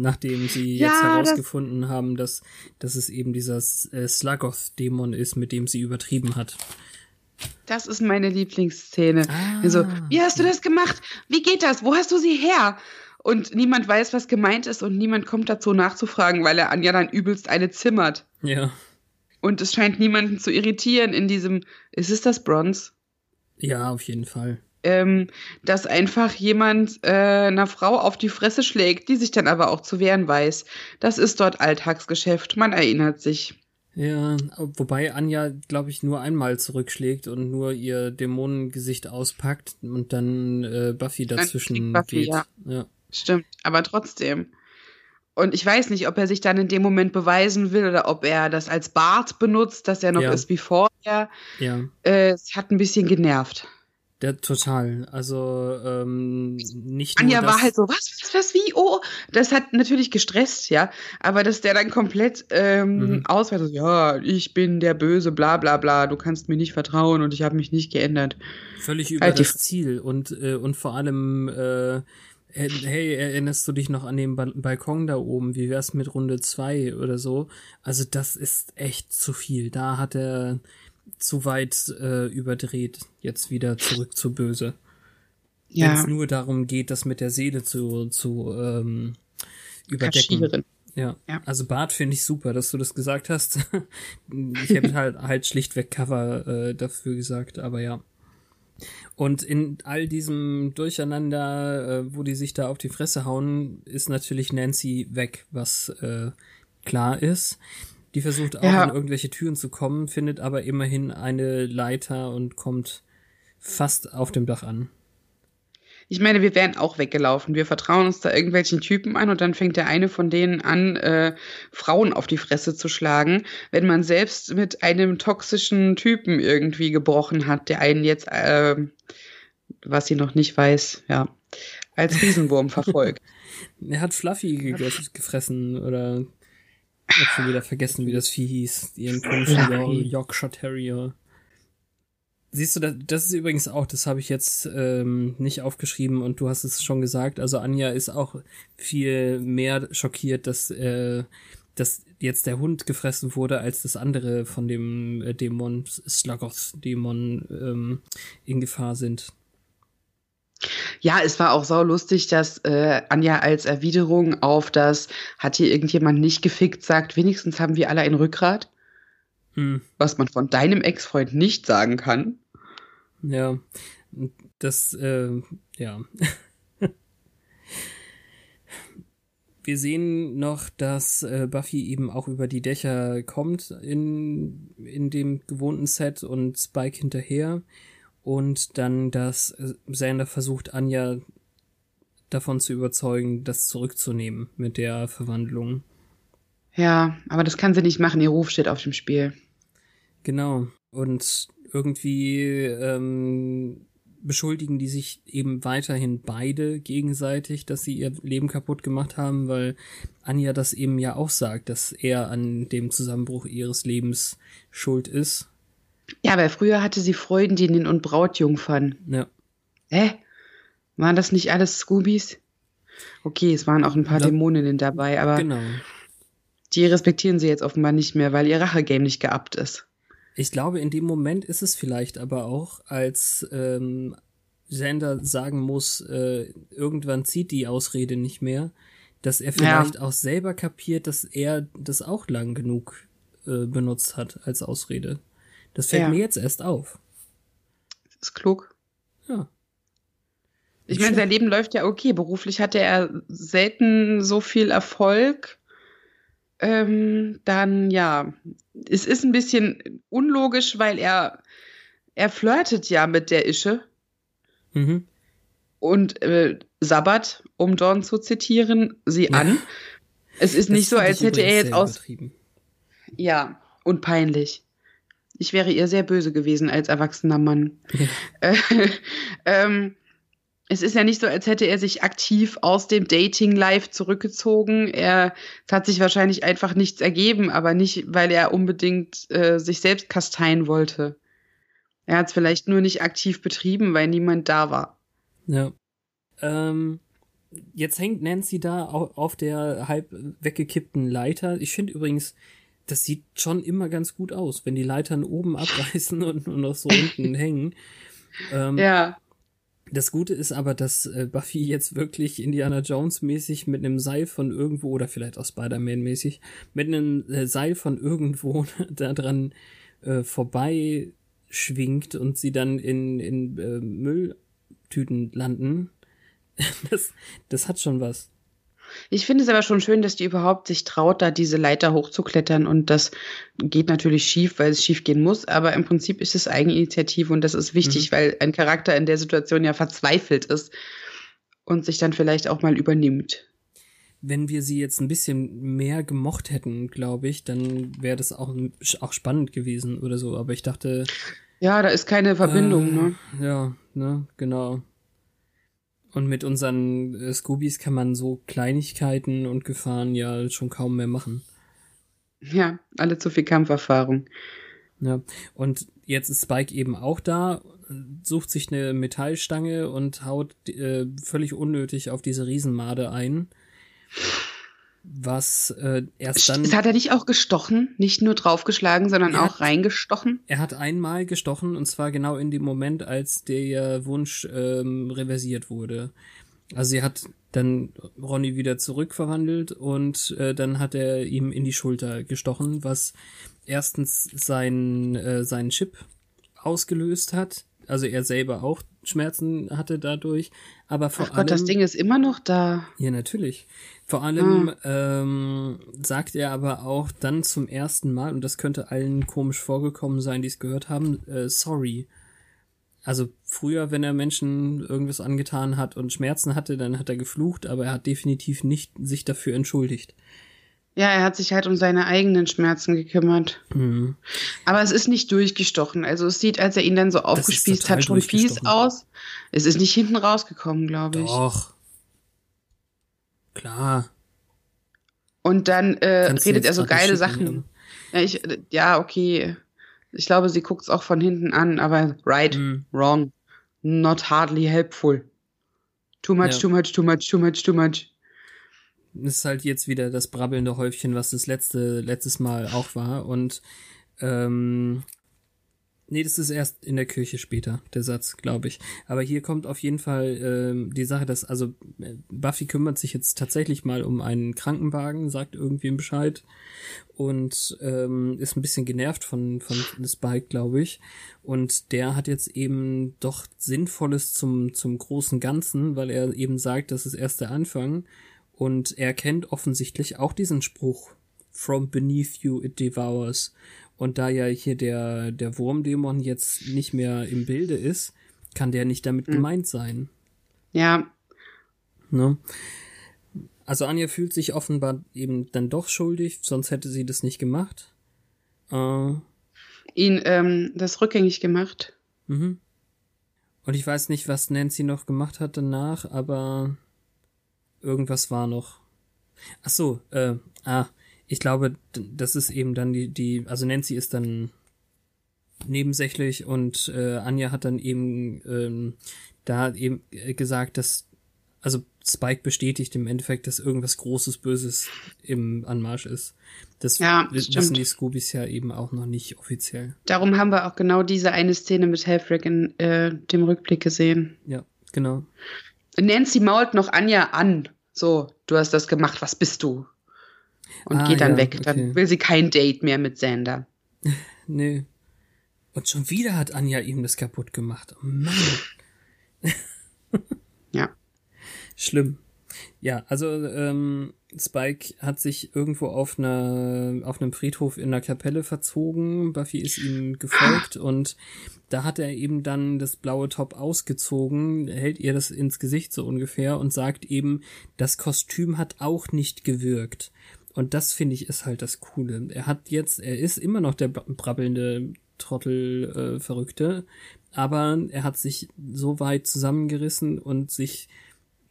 Nachdem sie ja, jetzt herausgefunden das haben, dass, dass es eben dieser äh, Sluggoth-Dämon ist, mit dem sie übertrieben hat. Das ist meine Lieblingsszene. Ah. Also, wie hast du das gemacht? Wie geht das? Wo hast du sie her? Und niemand weiß, was gemeint ist und niemand kommt dazu nachzufragen, weil er Anja dann übelst eine zimmert. Ja. Und es scheint niemanden zu irritieren in diesem, ist es das Bronze? Ja, auf jeden Fall. Ähm, dass einfach jemand äh, einer Frau auf die Fresse schlägt, die sich dann aber auch zu wehren weiß. Das ist dort Alltagsgeschäft, man erinnert sich. Ja, wobei Anja, glaube ich, nur einmal zurückschlägt und nur ihr Dämonengesicht auspackt und dann äh, Buffy dazwischen Buffy, geht. Ja. ja. Stimmt, aber trotzdem. Und ich weiß nicht, ob er sich dann in dem Moment beweisen will oder ob er das als Bart benutzt, dass er noch ja. ist wie vorher. Ja. Äh, es hat ein bisschen genervt. Ja, total. Also ähm, nicht Anja nur war halt so, was, was, was, wie, oh, das hat natürlich gestresst, ja, aber dass der dann komplett ähm, mhm. ausweitet, ja, ich bin der Böse, bla bla bla, du kannst mir nicht vertrauen und ich habe mich nicht geändert. Völlig über halt das Ziel und, äh, und vor allem, äh, hey, erinnerst du dich noch an den ba Balkon da oben, wie wär's mit Runde zwei oder so? Also das ist echt zu viel. Da hat er zu weit äh, überdreht, jetzt wieder zurück zu böse. Ja. Wenn es nur darum geht, das mit der Seele zu, zu ähm, überdecken. Ja. ja. Also Bart finde ich super, dass du das gesagt hast. ich hätte halt halt schlichtweg Cover äh, dafür gesagt, aber ja. Und in all diesem Durcheinander, äh, wo die sich da auf die Fresse hauen, ist natürlich Nancy weg, was äh, klar ist. Die versucht auch ja. in irgendwelche Türen zu kommen, findet aber immerhin eine Leiter und kommt fast auf dem Dach an. Ich meine, wir wären auch weggelaufen. Wir vertrauen uns da irgendwelchen Typen an und dann fängt der eine von denen an, äh, Frauen auf die Fresse zu schlagen, wenn man selbst mit einem toxischen Typen irgendwie gebrochen hat, der einen jetzt, äh, was sie noch nicht weiß, ja, als Riesenwurm verfolgt. er hat Fluffy gefressen oder ich hab schon wieder vergessen, wie das Vieh hieß. Ihren komischen Yorkshire Terrier. Siehst du, das ist übrigens auch, das habe ich jetzt ähm, nicht aufgeschrieben und du hast es schon gesagt. Also Anja ist auch viel mehr schockiert, dass, äh, dass jetzt der Hund gefressen wurde, als das andere von dem äh, Dämon, Sluggoth-Dämon ähm, in Gefahr sind. Ja, es war auch sau lustig, dass äh, Anja als Erwiderung auf das hat hier irgendjemand nicht gefickt sagt, wenigstens haben wir alle ein Rückgrat. Hm. Was man von deinem Ex-Freund nicht sagen kann. Ja, das, äh, ja. wir sehen noch, dass äh, Buffy eben auch über die Dächer kommt in, in dem gewohnten Set und Spike hinterher. Und dann, dass äh, Xander versucht, Anja davon zu überzeugen, das zurückzunehmen mit der Verwandlung. Ja, aber das kann sie nicht machen, ihr Ruf steht auf dem Spiel. Genau. Und irgendwie ähm, beschuldigen die sich eben weiterhin beide gegenseitig, dass sie ihr Leben kaputt gemacht haben, weil Anja das eben ja auch sagt, dass er an dem Zusammenbruch ihres Lebens schuld ist. Ja, weil früher hatte sie Freundinnen und Brautjungfern. Ja. Hä? Waren das nicht alles Scoobies? Okay, es waren auch ein paar da, Dämoninnen dabei, aber genau. die respektieren sie jetzt offenbar nicht mehr, weil ihr Rachegame nicht geabt ist. Ich glaube, in dem Moment ist es vielleicht aber auch, als ähm, Xander sagen muss, äh, irgendwann zieht die Ausrede nicht mehr, dass er vielleicht ja. auch selber kapiert, dass er das auch lang genug äh, benutzt hat als Ausrede. Das fällt ja. mir jetzt erst auf. Das ist klug. Ja. Ich meine, sein Leben läuft ja okay. Beruflich hatte er selten so viel Erfolg ähm, dann ja, es ist ein bisschen unlogisch, weil er, er flirtet ja mit der Ische. Mhm. Und äh, Sabbat, um Dawn zu zitieren, sie ja. an. Es ist das nicht so, als hätte er jetzt aus. Ja, und peinlich. Ich wäre ihr sehr böse gewesen als erwachsener Mann. Äh, ähm, es ist ja nicht so, als hätte er sich aktiv aus dem Dating Life zurückgezogen. Er es hat sich wahrscheinlich einfach nichts ergeben, aber nicht, weil er unbedingt äh, sich selbst kasteien wollte. Er hat es vielleicht nur nicht aktiv betrieben, weil niemand da war. Ja. Ähm, jetzt hängt Nancy da auf der halb weggekippten Leiter. Ich finde übrigens, das sieht schon immer ganz gut aus, wenn die Leitern oben abreißen und nur noch so unten hängen. Ähm, ja. Das Gute ist aber, dass äh, Buffy jetzt wirklich Indiana Jones mäßig mit einem Seil von irgendwo oder vielleicht auch Spider-Man mäßig mit einem äh, Seil von irgendwo da dran äh, vorbei schwingt und sie dann in, in äh, Mülltüten landen. das, das hat schon was. Ich finde es aber schon schön, dass die überhaupt sich traut, da diese Leiter hochzuklettern. Und das geht natürlich schief, weil es schief gehen muss. Aber im Prinzip ist es Eigeninitiative und das ist wichtig, mhm. weil ein Charakter in der Situation ja verzweifelt ist und sich dann vielleicht auch mal übernimmt. Wenn wir sie jetzt ein bisschen mehr gemocht hätten, glaube ich, dann wäre das auch, auch spannend gewesen oder so. Aber ich dachte. Ja, da ist keine Verbindung, äh, ne? Ja, ne, genau. Und mit unseren äh, Scoobies kann man so Kleinigkeiten und Gefahren ja schon kaum mehr machen. Ja, alle zu viel Kampferfahrung. Ja, und jetzt ist Spike eben auch da, sucht sich eine Metallstange und haut äh, völlig unnötig auf diese Riesenmade ein was äh, erst dann. Hat er nicht auch gestochen? Nicht nur draufgeschlagen, sondern auch hat, reingestochen? Er hat einmal gestochen und zwar genau in dem Moment, als der Wunsch ähm, reversiert wurde. Also sie hat dann Ronny wieder zurückverwandelt und äh, dann hat er ihm in die Schulter gestochen, was erstens sein, äh, seinen Chip ausgelöst hat. Also er selber auch Schmerzen hatte dadurch, aber vor Ach Gott, allem. das Ding ist immer noch da. Ja, natürlich. Vor allem hm. ähm, sagt er aber auch dann zum ersten Mal, und das könnte allen komisch vorgekommen sein, die es gehört haben, äh, sorry. Also früher, wenn er Menschen irgendwas angetan hat und Schmerzen hatte, dann hat er geflucht, aber er hat definitiv nicht sich dafür entschuldigt. Ja, er hat sich halt um seine eigenen Schmerzen gekümmert. Mhm. Aber es ist nicht durchgestochen. Also es sieht, als er ihn dann so aufgespießt hat, schon fies aus. Es ist nicht hinten rausgekommen, glaube ich. Doch. Klar. Und dann äh, redet er so geile Sachen. Ja, ich, ja, okay. Ich glaube, sie guckt es auch von hinten an, aber right, mm. wrong, not hardly helpful. Too much, ja. too much, too much, too much, too much. Das ist halt jetzt wieder das brabbelnde Häufchen, was das letzte, letztes Mal auch war. Und ähm, Nee, das ist erst in der Kirche später, der Satz, glaube ich. Aber hier kommt auf jeden Fall ähm, die Sache, dass, also äh, Buffy kümmert sich jetzt tatsächlich mal um einen Krankenwagen, sagt irgendwem Bescheid und ähm, ist ein bisschen genervt von, von Spike, glaube ich. Und der hat jetzt eben doch Sinnvolles zum, zum großen Ganzen, weil er eben sagt, das ist erst der Anfang Und er kennt offensichtlich auch diesen Spruch From beneath you it devours. Und da ja hier der, der Wurmdämon jetzt nicht mehr im Bilde ist, kann der nicht damit mhm. gemeint sein. Ja. Ne? Also Anja fühlt sich offenbar eben dann doch schuldig, sonst hätte sie das nicht gemacht. Äh, Ihn ähm, das rückgängig gemacht. Mhm. Und ich weiß nicht, was Nancy noch gemacht hat danach, aber irgendwas war noch. Ach so, äh, ah, ich glaube, das ist eben dann die, die, also Nancy ist dann nebensächlich und äh, Anja hat dann eben ähm, da eben gesagt, dass also Spike bestätigt im Endeffekt, dass irgendwas Großes Böses im Anmarsch ist. Das ja, wissen stimmt. die Scoobies ja eben auch noch nicht offiziell. Darum haben wir auch genau diese eine Szene mit Helfrick in äh, dem Rückblick gesehen. Ja, genau. Nancy mault noch Anja an. So, du hast das gemacht, was bist du? Und ah, geht dann ja, weg. Dann okay. will sie kein Date mehr mit Sander. nee. Und schon wieder hat Anja ihm das kaputt gemacht. Oh Mann. ja. Schlimm. Ja, also ähm, Spike hat sich irgendwo auf einer auf einem Friedhof in der Kapelle verzogen. Buffy ist ihm gefolgt und da hat er eben dann das blaue Top ausgezogen, hält ihr das ins Gesicht so ungefähr und sagt eben, das Kostüm hat auch nicht gewirkt. Und das finde ich ist halt das Coole. Er hat jetzt, er ist immer noch der brabbelnde Trottel äh, Verrückte, aber er hat sich so weit zusammengerissen und sich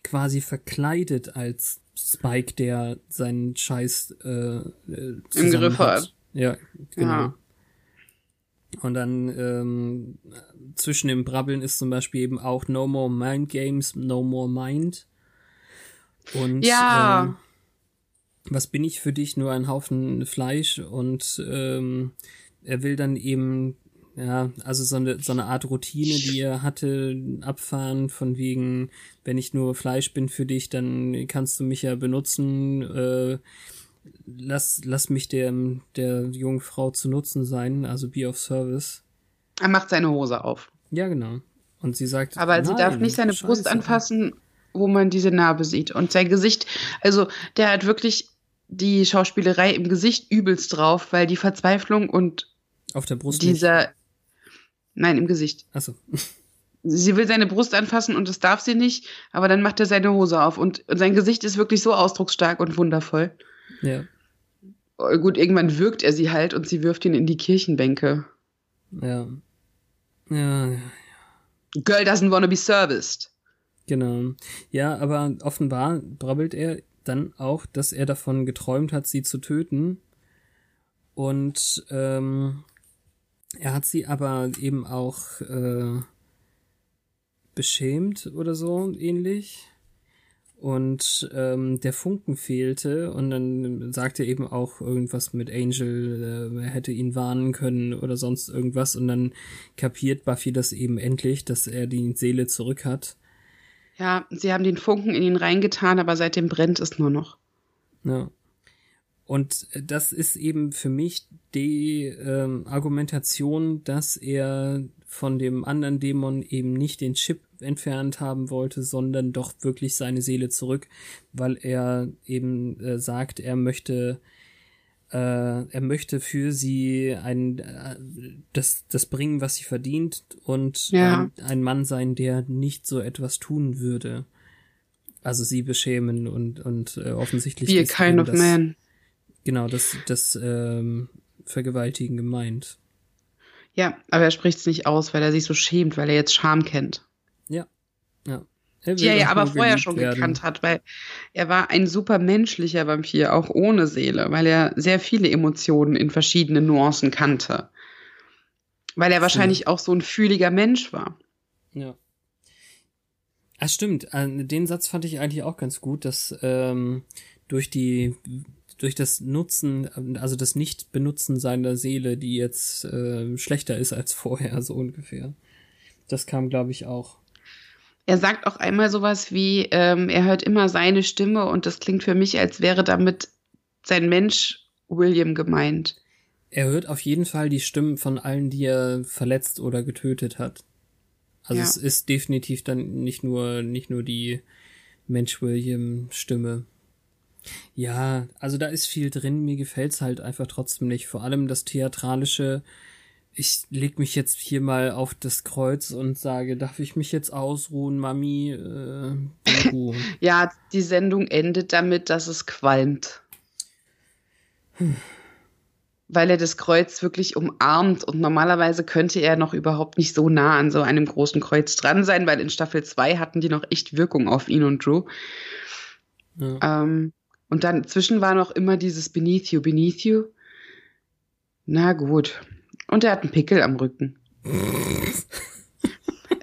quasi verkleidet als Spike, der seinen Scheiß äh, äh im Griff hat. hat. Ja, genau. Ja. Und dann ähm, zwischen dem Brabbeln ist zum Beispiel eben auch No More Mind Games, No More Mind. Und ja. Ähm, was bin ich für dich? Nur ein Haufen Fleisch und ähm, er will dann eben ja, also so eine, so eine Art Routine, die er hatte, abfahren, von wegen, wenn ich nur Fleisch bin für dich, dann kannst du mich ja benutzen, äh, lass, lass mich der, der jungen Frau zu Nutzen sein, also be of service. Er macht seine Hose auf. Ja, genau. Und sie sagt, aber sie darf nicht seine Scheiße. Brust anfassen, wo man diese Narbe sieht. Und sein Gesicht, also der hat wirklich die Schauspielerei im Gesicht übelst drauf, weil die Verzweiflung und auf der Brust dieser nicht. Nein, im Gesicht. Achso. Sie will seine Brust anfassen und das darf sie nicht, aber dann macht er seine Hose auf und, sein Gesicht ist wirklich so ausdrucksstark und wundervoll. Ja. Oh, gut, irgendwann wirkt er sie halt und sie wirft ihn in die Kirchenbänke. Ja. Ja, ja. Girl doesn't wanna be serviced. Genau. Ja, aber offenbar brabbelt er dann auch, dass er davon geträumt hat, sie zu töten. Und ähm, er hat sie aber eben auch äh, beschämt oder so ähnlich. Und ähm, der Funken fehlte und dann sagte er eben auch irgendwas mit Angel, äh, er hätte ihn warnen können oder sonst irgendwas und dann kapiert Buffy das eben endlich, dass er die Seele zurück hat. Ja, sie haben den Funken in ihn reingetan, aber seitdem brennt es nur noch. Ja. Und das ist eben für mich die ähm, Argumentation, dass er von dem anderen Dämon eben nicht den Chip entfernt haben wollte, sondern doch wirklich seine Seele zurück, weil er eben äh, sagt, er möchte äh, er möchte für sie ein äh, das das bringen, was sie verdient und ja. ein, ein Mann sein, der nicht so etwas tun würde. Also sie beschämen und und äh, offensichtlich Be a kind of man Genau, das, das ähm, Vergewaltigen gemeint. Ja, aber er spricht es nicht aus, weil er sich so schämt, weil er jetzt Scham kennt. Ja, ja. Die er ja aber vorher schon werden. gekannt hat, weil er war ein super menschlicher Vampir, auch ohne Seele, weil er sehr viele Emotionen in verschiedenen Nuancen kannte. Weil er wahrscheinlich ja. auch so ein fühliger Mensch war. Ja. Ah, stimmt. Den Satz fand ich eigentlich auch ganz gut, dass ähm, durch die durch das Nutzen, also das Nicht-Benutzen seiner Seele, die jetzt äh, schlechter ist als vorher, so ungefähr. Das kam, glaube ich, auch. Er sagt auch einmal sowas wie, ähm, er hört immer seine Stimme und das klingt für mich, als wäre damit sein Mensch William gemeint. Er hört auf jeden Fall die Stimmen von allen, die er verletzt oder getötet hat. Also ja. es ist definitiv dann nicht nur, nicht nur die Mensch William Stimme. Ja, also da ist viel drin, mir gefällt's halt einfach trotzdem nicht. Vor allem das Theatralische. Ich leg mich jetzt hier mal auf das Kreuz und sage, darf ich mich jetzt ausruhen, Mami? Äh, ja, die Sendung endet damit, dass es qualmt. Hm weil er das Kreuz wirklich umarmt und normalerweise könnte er noch überhaupt nicht so nah an so einem großen Kreuz dran sein, weil in Staffel 2 hatten die noch echt Wirkung auf ihn und Drew. Ja. Ähm, und dann zwischen war noch immer dieses Beneath you, beneath you. Na gut. Und er hat einen Pickel am Rücken.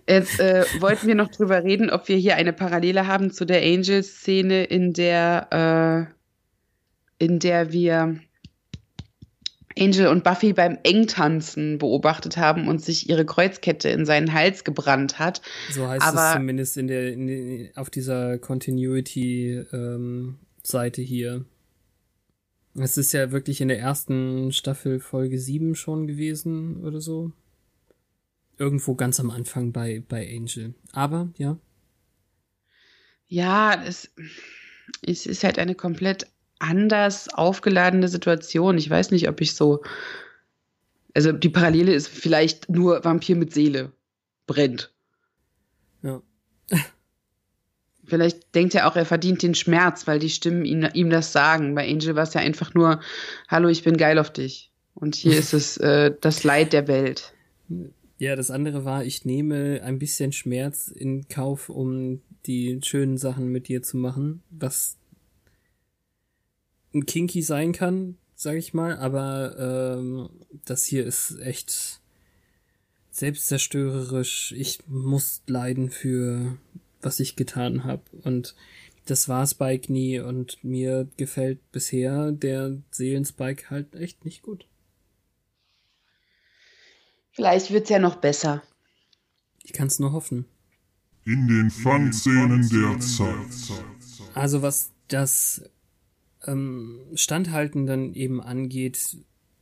Jetzt äh, wollten wir noch drüber reden, ob wir hier eine Parallele haben zu der Angel-Szene, in der, äh, in der wir Angel und Buffy beim Engtanzen beobachtet haben und sich ihre Kreuzkette in seinen Hals gebrannt hat. So heißt Aber, es zumindest in der, in auf dieser Continuity-Seite ähm, hier. Es ist ja wirklich in der ersten Staffel Folge 7 schon gewesen oder so. Irgendwo ganz am Anfang bei, bei Angel. Aber, ja. Ja, es, es ist halt eine komplett anders aufgeladene Situation. Ich weiß nicht, ob ich so. Also die Parallele ist vielleicht nur Vampir mit Seele brennt. Ja. Vielleicht denkt er auch, er verdient den Schmerz, weil die Stimmen ihm, ihm das sagen. Bei Angel war es ja einfach nur, hallo, ich bin geil auf dich. Und hier ist es äh, das Leid der Welt. Ja, das andere war, ich nehme ein bisschen Schmerz in Kauf, um die schönen Sachen mit dir zu machen, was ein Kinky sein kann, sag ich mal, aber ähm, das hier ist echt selbstzerstörerisch. Ich muss leiden für was ich getan habe und das war Spike nie und mir gefällt bisher der Seelenspike halt echt nicht gut. Vielleicht wird's ja noch besser. Ich kann's nur hoffen. In den Fangszenen der Zeit. Also was das ähm, Standhalten dann eben angeht,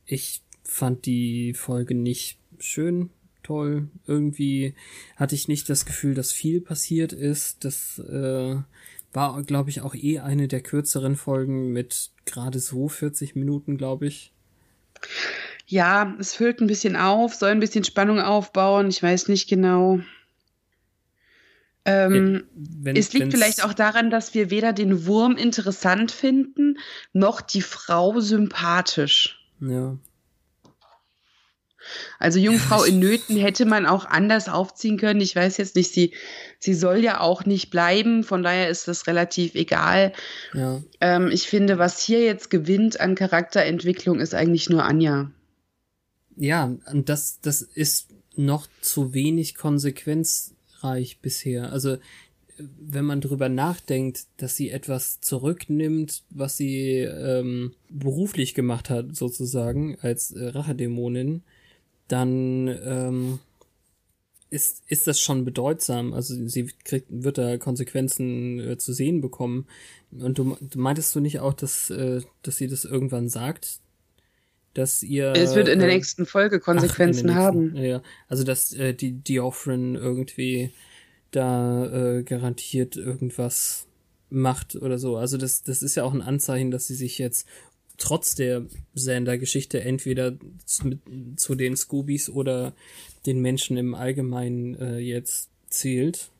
ich fand die Folge nicht schön, toll. Irgendwie hatte ich nicht das Gefühl, dass viel passiert ist. Das äh, war, glaube ich, auch eh eine der kürzeren Folgen mit gerade so 40 Minuten, glaube ich. Ja, es füllt ein bisschen auf, soll ein bisschen Spannung aufbauen. Ich weiß nicht genau. Ähm, wenn, es liegt vielleicht auch daran, dass wir weder den Wurm interessant finden, noch die Frau sympathisch. Ja. Also Jungfrau in Nöten hätte man auch anders aufziehen können. Ich weiß jetzt nicht, sie, sie soll ja auch nicht bleiben, von daher ist das relativ egal. Ja. Ähm, ich finde, was hier jetzt gewinnt an Charakterentwicklung, ist eigentlich nur Anja. Ja, und das, das ist noch zu wenig Konsequenz erfolgreich bisher. Also wenn man drüber nachdenkt, dass sie etwas zurücknimmt, was sie ähm, beruflich gemacht hat, sozusagen, als äh, Rachedämonin, dann ähm, ist, ist das schon bedeutsam. Also sie kriegt, wird da Konsequenzen äh, zu sehen bekommen. Und du, du meintest du nicht auch, dass, äh, dass sie das irgendwann sagt? Dass ihr. Es wird in der äh, nächsten Folge Konsequenzen ach, nächsten, haben. Ja, also dass äh, die Diophren irgendwie da äh, garantiert irgendwas macht oder so. Also das, das ist ja auch ein Anzeichen, dass sie sich jetzt trotz der Sander-Geschichte entweder zu, zu, den Scoobies oder den Menschen im Allgemeinen äh, jetzt zählt.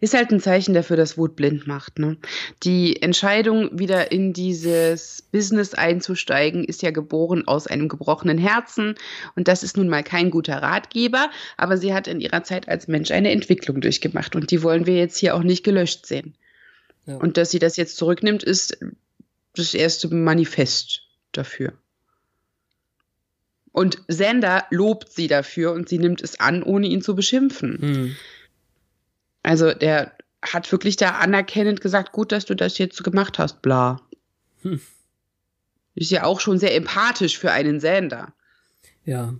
Ist halt ein Zeichen dafür, dass Wut blind macht. Ne? Die Entscheidung, wieder in dieses Business einzusteigen, ist ja geboren aus einem gebrochenen Herzen. Und das ist nun mal kein guter Ratgeber, aber sie hat in ihrer Zeit als Mensch eine Entwicklung durchgemacht. Und die wollen wir jetzt hier auch nicht gelöscht sehen. Ja. Und dass sie das jetzt zurücknimmt, ist das erste Manifest dafür. Und Sander lobt sie dafür und sie nimmt es an, ohne ihn zu beschimpfen. Hm. Also der hat wirklich da anerkennend gesagt, gut, dass du das jetzt gemacht hast, bla. Hm. Ist ja auch schon sehr empathisch für einen Sender. Ja.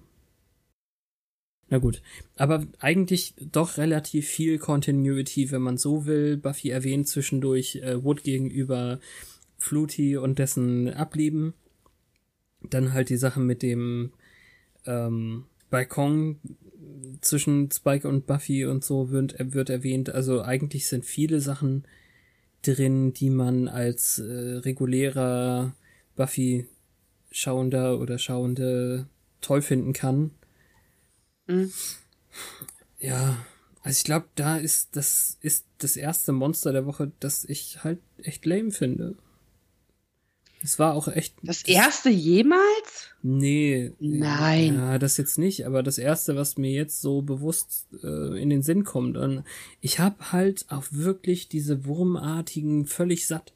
Na gut. Aber eigentlich doch relativ viel Continuity, wenn man so will. Buffy erwähnt zwischendurch äh, Wood gegenüber Fluty und dessen Ableben. Dann halt die Sache mit dem ähm, Balkon zwischen Spike und Buffy und so wird, wird erwähnt. Also eigentlich sind viele Sachen drin, die man als äh, regulärer Buffy-Schauender oder Schauende toll finden kann. Mhm. Ja, also ich glaube, da ist das ist das erste Monster der Woche, das ich halt echt lame finde. Es war auch echt. Das erste jemals? Nee. Nein. Ja, das jetzt nicht, aber das erste, was mir jetzt so bewusst äh, in den Sinn kommt. Und ich habe halt auch wirklich diese wurmartigen völlig satt.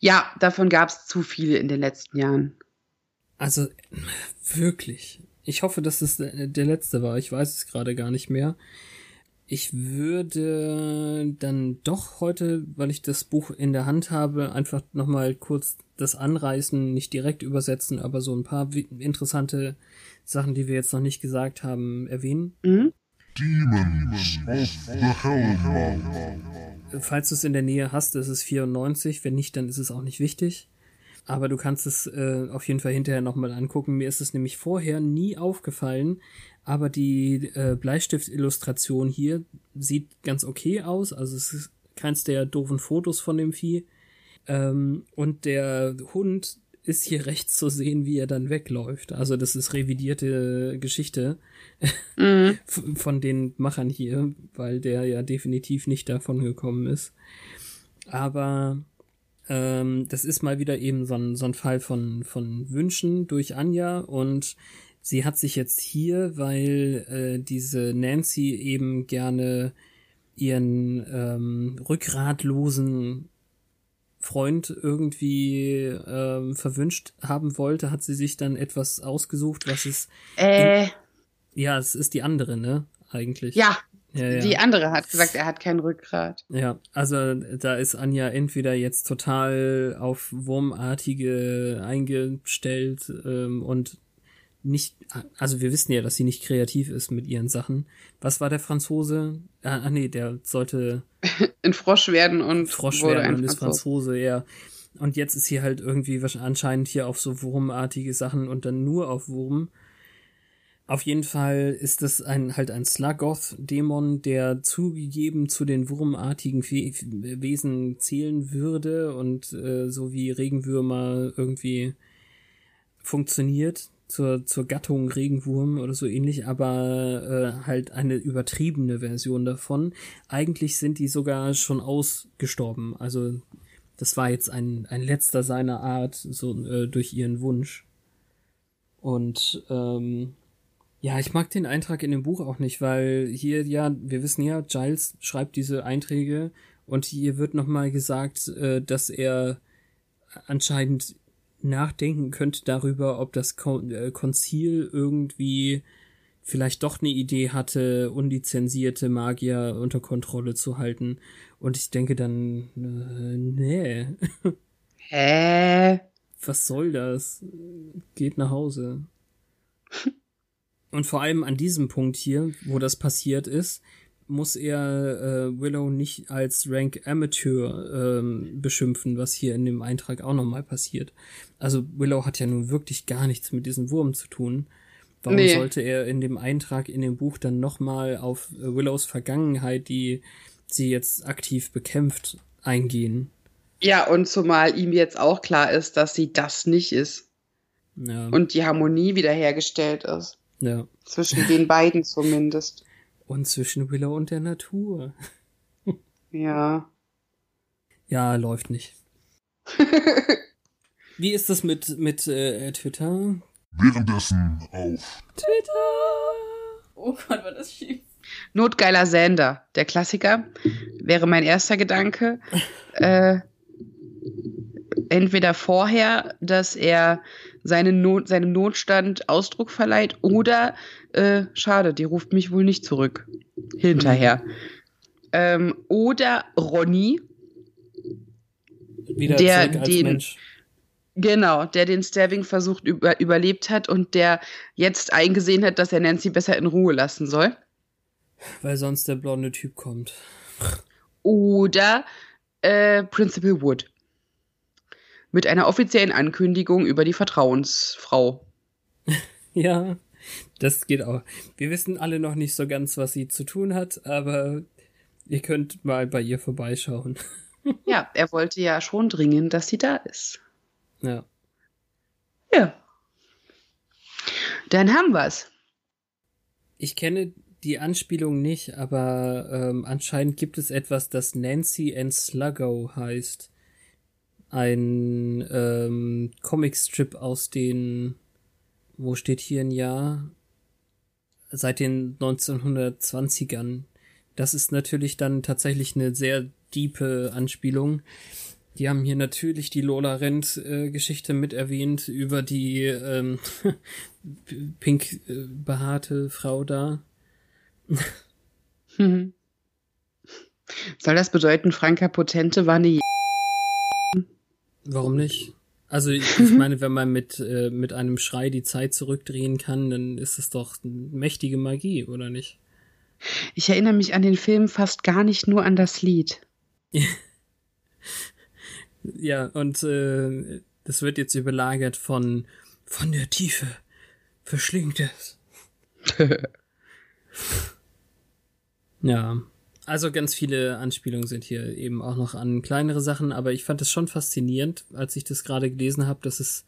Ja, davon gab es zu viele in den letzten Jahren. Also wirklich. Ich hoffe, dass es der letzte war. Ich weiß es gerade gar nicht mehr. Ich würde dann doch heute, weil ich das Buch in der Hand habe, einfach nochmal kurz das anreißen, nicht direkt übersetzen, aber so ein paar interessante Sachen, die wir jetzt noch nicht gesagt haben, erwähnen. Mhm. Demons of the Hellmouth. Falls du es in der Nähe hast, ist es 94. Wenn nicht, dann ist es auch nicht wichtig. Aber du kannst es äh, auf jeden Fall hinterher nochmal angucken. Mir ist es nämlich vorher nie aufgefallen, aber die äh, Bleistiftillustration hier sieht ganz okay aus. Also es ist keins der doofen Fotos von dem Vieh. Ähm, und der Hund ist hier rechts zu sehen, wie er dann wegläuft. Also das ist revidierte Geschichte Mhm. von den Machern hier, weil der ja definitiv nicht davon gekommen ist. Aber ähm, das ist mal wieder eben so ein, so ein Fall von, von Wünschen durch Anja und sie hat sich jetzt hier, weil äh, diese Nancy eben gerne ihren ähm, rückgratlosen Freund irgendwie ähm, verwünscht haben wollte, hat sie sich dann etwas ausgesucht, was es Äh, ja, es ist die andere, ne? Eigentlich. ja, ja, ja. die andere hat gesagt, er hat kein Rückgrat. Ja, also da ist Anja entweder jetzt total auf Wurmartige eingestellt ähm, und nicht, also wir wissen ja, dass sie nicht kreativ ist mit ihren Sachen. Was war der Franzose? Ah, ah nee, der sollte Ein Frosch werden und Frosch wurde werden ein und ist Franzose. Franzose, ja. Und jetzt ist sie halt irgendwie wahrscheinlich anscheinend hier auf so wurmartige Sachen und dann nur auf Wurm. Auf jeden Fall ist das ein halt ein Sluggoth-Dämon, der zugegeben zu den wurmartigen Fe Wesen zählen würde und äh, so wie Regenwürmer irgendwie funktioniert zur, zur Gattung Regenwurm oder so ähnlich, aber äh, halt eine übertriebene Version davon. Eigentlich sind die sogar schon ausgestorben. Also das war jetzt ein, ein letzter seiner Art, so äh, durch ihren Wunsch. Und ähm, ja, ich mag den Eintrag in dem Buch auch nicht, weil hier ja, wir wissen ja, Giles schreibt diese Einträge und hier wird nochmal gesagt, äh, dass er anscheinend nachdenken könnte darüber, ob das Kon äh, Konzil irgendwie vielleicht doch eine Idee hatte, unlizenzierte Magier unter Kontrolle zu halten. Und ich denke dann, äh, nee, Hä? was soll das? Geht nach Hause. Und vor allem an diesem Punkt hier, wo das passiert ist, muss er äh, Willow nicht als Rank Amateur ähm, beschimpfen, was hier in dem Eintrag auch nochmal passiert. Also Willow hat ja nun wirklich gar nichts mit diesem Wurm zu tun. Warum Nee. sollte er in dem Eintrag in dem Buch dann nochmal auf äh, Willows Vergangenheit, die sie jetzt aktiv bekämpft, eingehen? Ja, und zumal ihm jetzt auch klar ist, dass sie das nicht ist Ja, und die Harmonie wiederhergestellt ist. ja. Zwischen den beiden zumindest. Und zwischen Willow und der Natur. Ja. Ja, läuft nicht. Wie ist das mit, mit äh, Twitter? Währenddessen auf Twitter! Oh Gott, war das schief. Notgeiler Sander, der Klassiker, wäre mein erster Gedanke. äh, entweder vorher, dass er seine Not, seinem Notstand Ausdruck verleiht, oder äh, schade, die ruft mich wohl nicht zurück. Hinterher. Ähm, oder Ronny, Wieder Der den- Mensch. genau, der den Stabbing-Versuch über, überlebt hat und der jetzt eingesehen hat, dass er Nancy besser in Ruhe lassen soll. Weil sonst der blonde Typ kommt. Oder äh, Principal Wood. Mit einer offiziellen Ankündigung über die Vertrauensfrau. Ja, das geht auch. Wir wissen alle noch nicht so ganz, was sie zu tun hat, aber ihr könnt mal bei ihr vorbeischauen. ja, er wollte ja schon dringend, dass sie da ist. Ja. Ja. Dann haben wir's. Ich kenne die Anspielung nicht, aber ähm, anscheinend gibt es etwas, das Nancy and Sluggo heißt. Ein ähm, Comicstrip aus den, wo steht hier ein Jahr? Seit den 1920ern. Das ist natürlich dann tatsächlich eine sehr diepe Anspielung. Die haben hier natürlich die Lola Rent äh, Geschichte mit erwähnt über die ähm, pink äh, behaarte Frau da. Soll das bedeuten, Franka Potente war eine Warum nicht? Also ich, ich meine, wenn man mit, äh, mit einem Schrei die Zeit zurückdrehen kann, dann ist es doch mächtige Magie, oder nicht? Ich erinnere mich an den Film fast gar nicht nur an das Lied. ja, und äh, das wird jetzt überlagert von von der Tiefe verschlingt es. ja, also ganz viele Anspielungen sind hier eben auch noch an kleinere Sachen, aber ich fand es schon faszinierend, als ich das gerade gelesen habe, dass es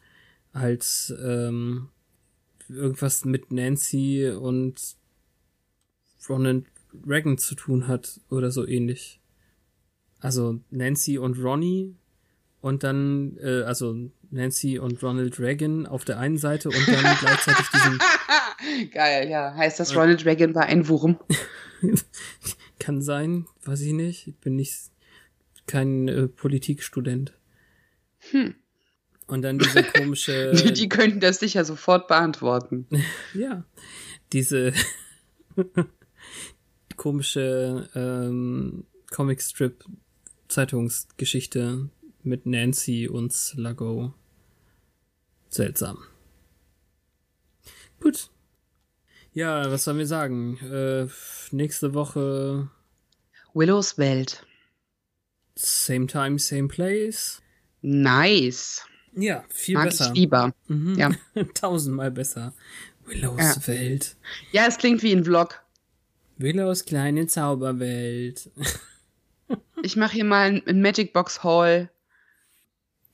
halt ähm, irgendwas mit Nancy und Ronald Reagan zu tun hat oder so ähnlich. Also Nancy und Ronnie und dann, äh, also Nancy und Ronald Reagan auf der einen Seite und dann gleichzeitig diesen. Geil, ja. Heißt das, Ronald Reagan war ein Wurm? Kann sein, weiß ich nicht. Ich bin nicht kein äh, Politikstudent. Hm. Und dann diese komische. Die, könnten das sicher sofort beantworten. ja. Diese komische ähm, Comicstrip Zeitungsgeschichte mit Nancy und Sluggo. Seltsam. Gut. Ja, was sollen wir sagen? Äh, nächste Woche. Willows Welt. Same time, same place. Nice. Ja, viel Mag besser. Ich lieber. Mhm. Ja. Tausendmal besser. Willows Ja. Welt. Ja, es klingt wie ein Vlog. Willows kleine Zauberwelt. Ich mache hier mal ein, Magic Box Haul.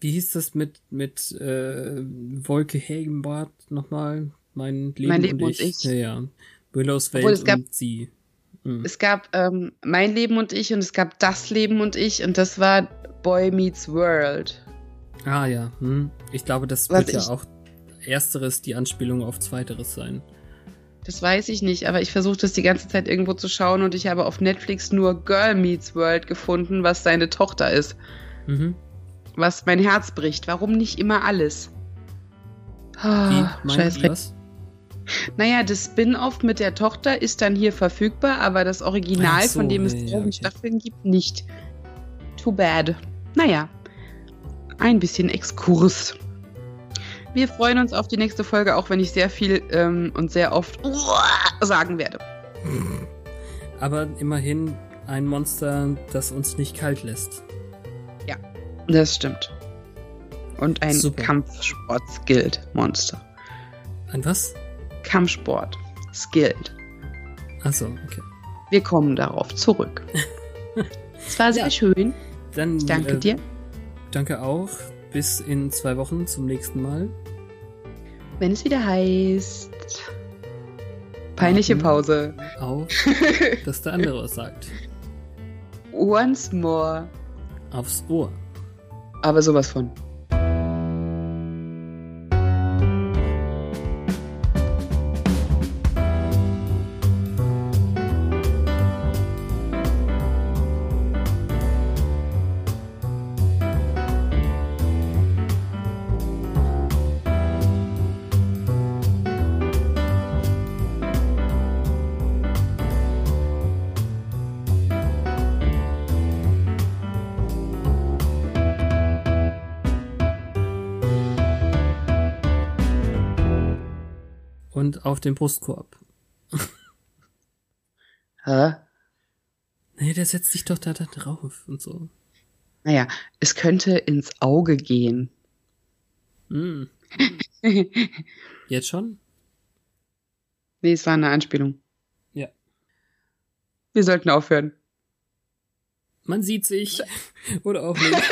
Wie hieß das mit, mit äh, Wolke Hagenbart nochmal? Mein Leben, Mein Leben und und ich. ich. Ja, ja. Willows Welt es gab- und sie. Mhm. Es gab ähm, Mein Leben und ich und es gab Das Leben und ich und das war Boy Meets World. Ah ja, hm. ich glaube, das Was wird ja auch ersteres die Anspielung auf zweiteres sein. Das weiß ich nicht, aber ich versuche das die ganze Zeit irgendwo zu schauen und ich habe auf Netflix nur Girl Meets World gefunden, was seine Tochter ist. Mhm. Was mein Herz bricht. Warum nicht immer alles? Wie Ah, meint scheiß das? Naja, das Spin-off mit der Tochter ist dann hier verfügbar, aber das Original, so, von dem es ja, ja, okay. Staffeln gibt, nicht. Too bad. Naja, ein bisschen Exkurs. Wir freuen uns auf die nächste Folge, auch wenn ich sehr viel ähm, und sehr oft sagen werde. Aber immerhin ein Monster, das uns nicht kalt lässt. Das stimmt. Und ein Super. Kampfsport-Skilled-Monster. Ein was? Kampfsport. Skilled. Achso, okay. Wir kommen darauf zurück. Es war sehr Ja. schön. Dann Ich danke äh, dir. Danke auch. Bis in zwei Wochen zum nächsten Mal. Wenn es wieder heißt. Peinliche Warten. Pause. Auch, dass der andere was sagt. Once more. Aufs Ohr. Aber sowas von. Auf den Brustkorb. Hä? Nee, der setzt sich doch da, da drauf und so. Naja, es könnte ins Auge gehen. Hm. Jetzt schon? nee, es war eine Anspielung. Ja. Wir sollten aufhören. man sieht sich. Oder auch nicht.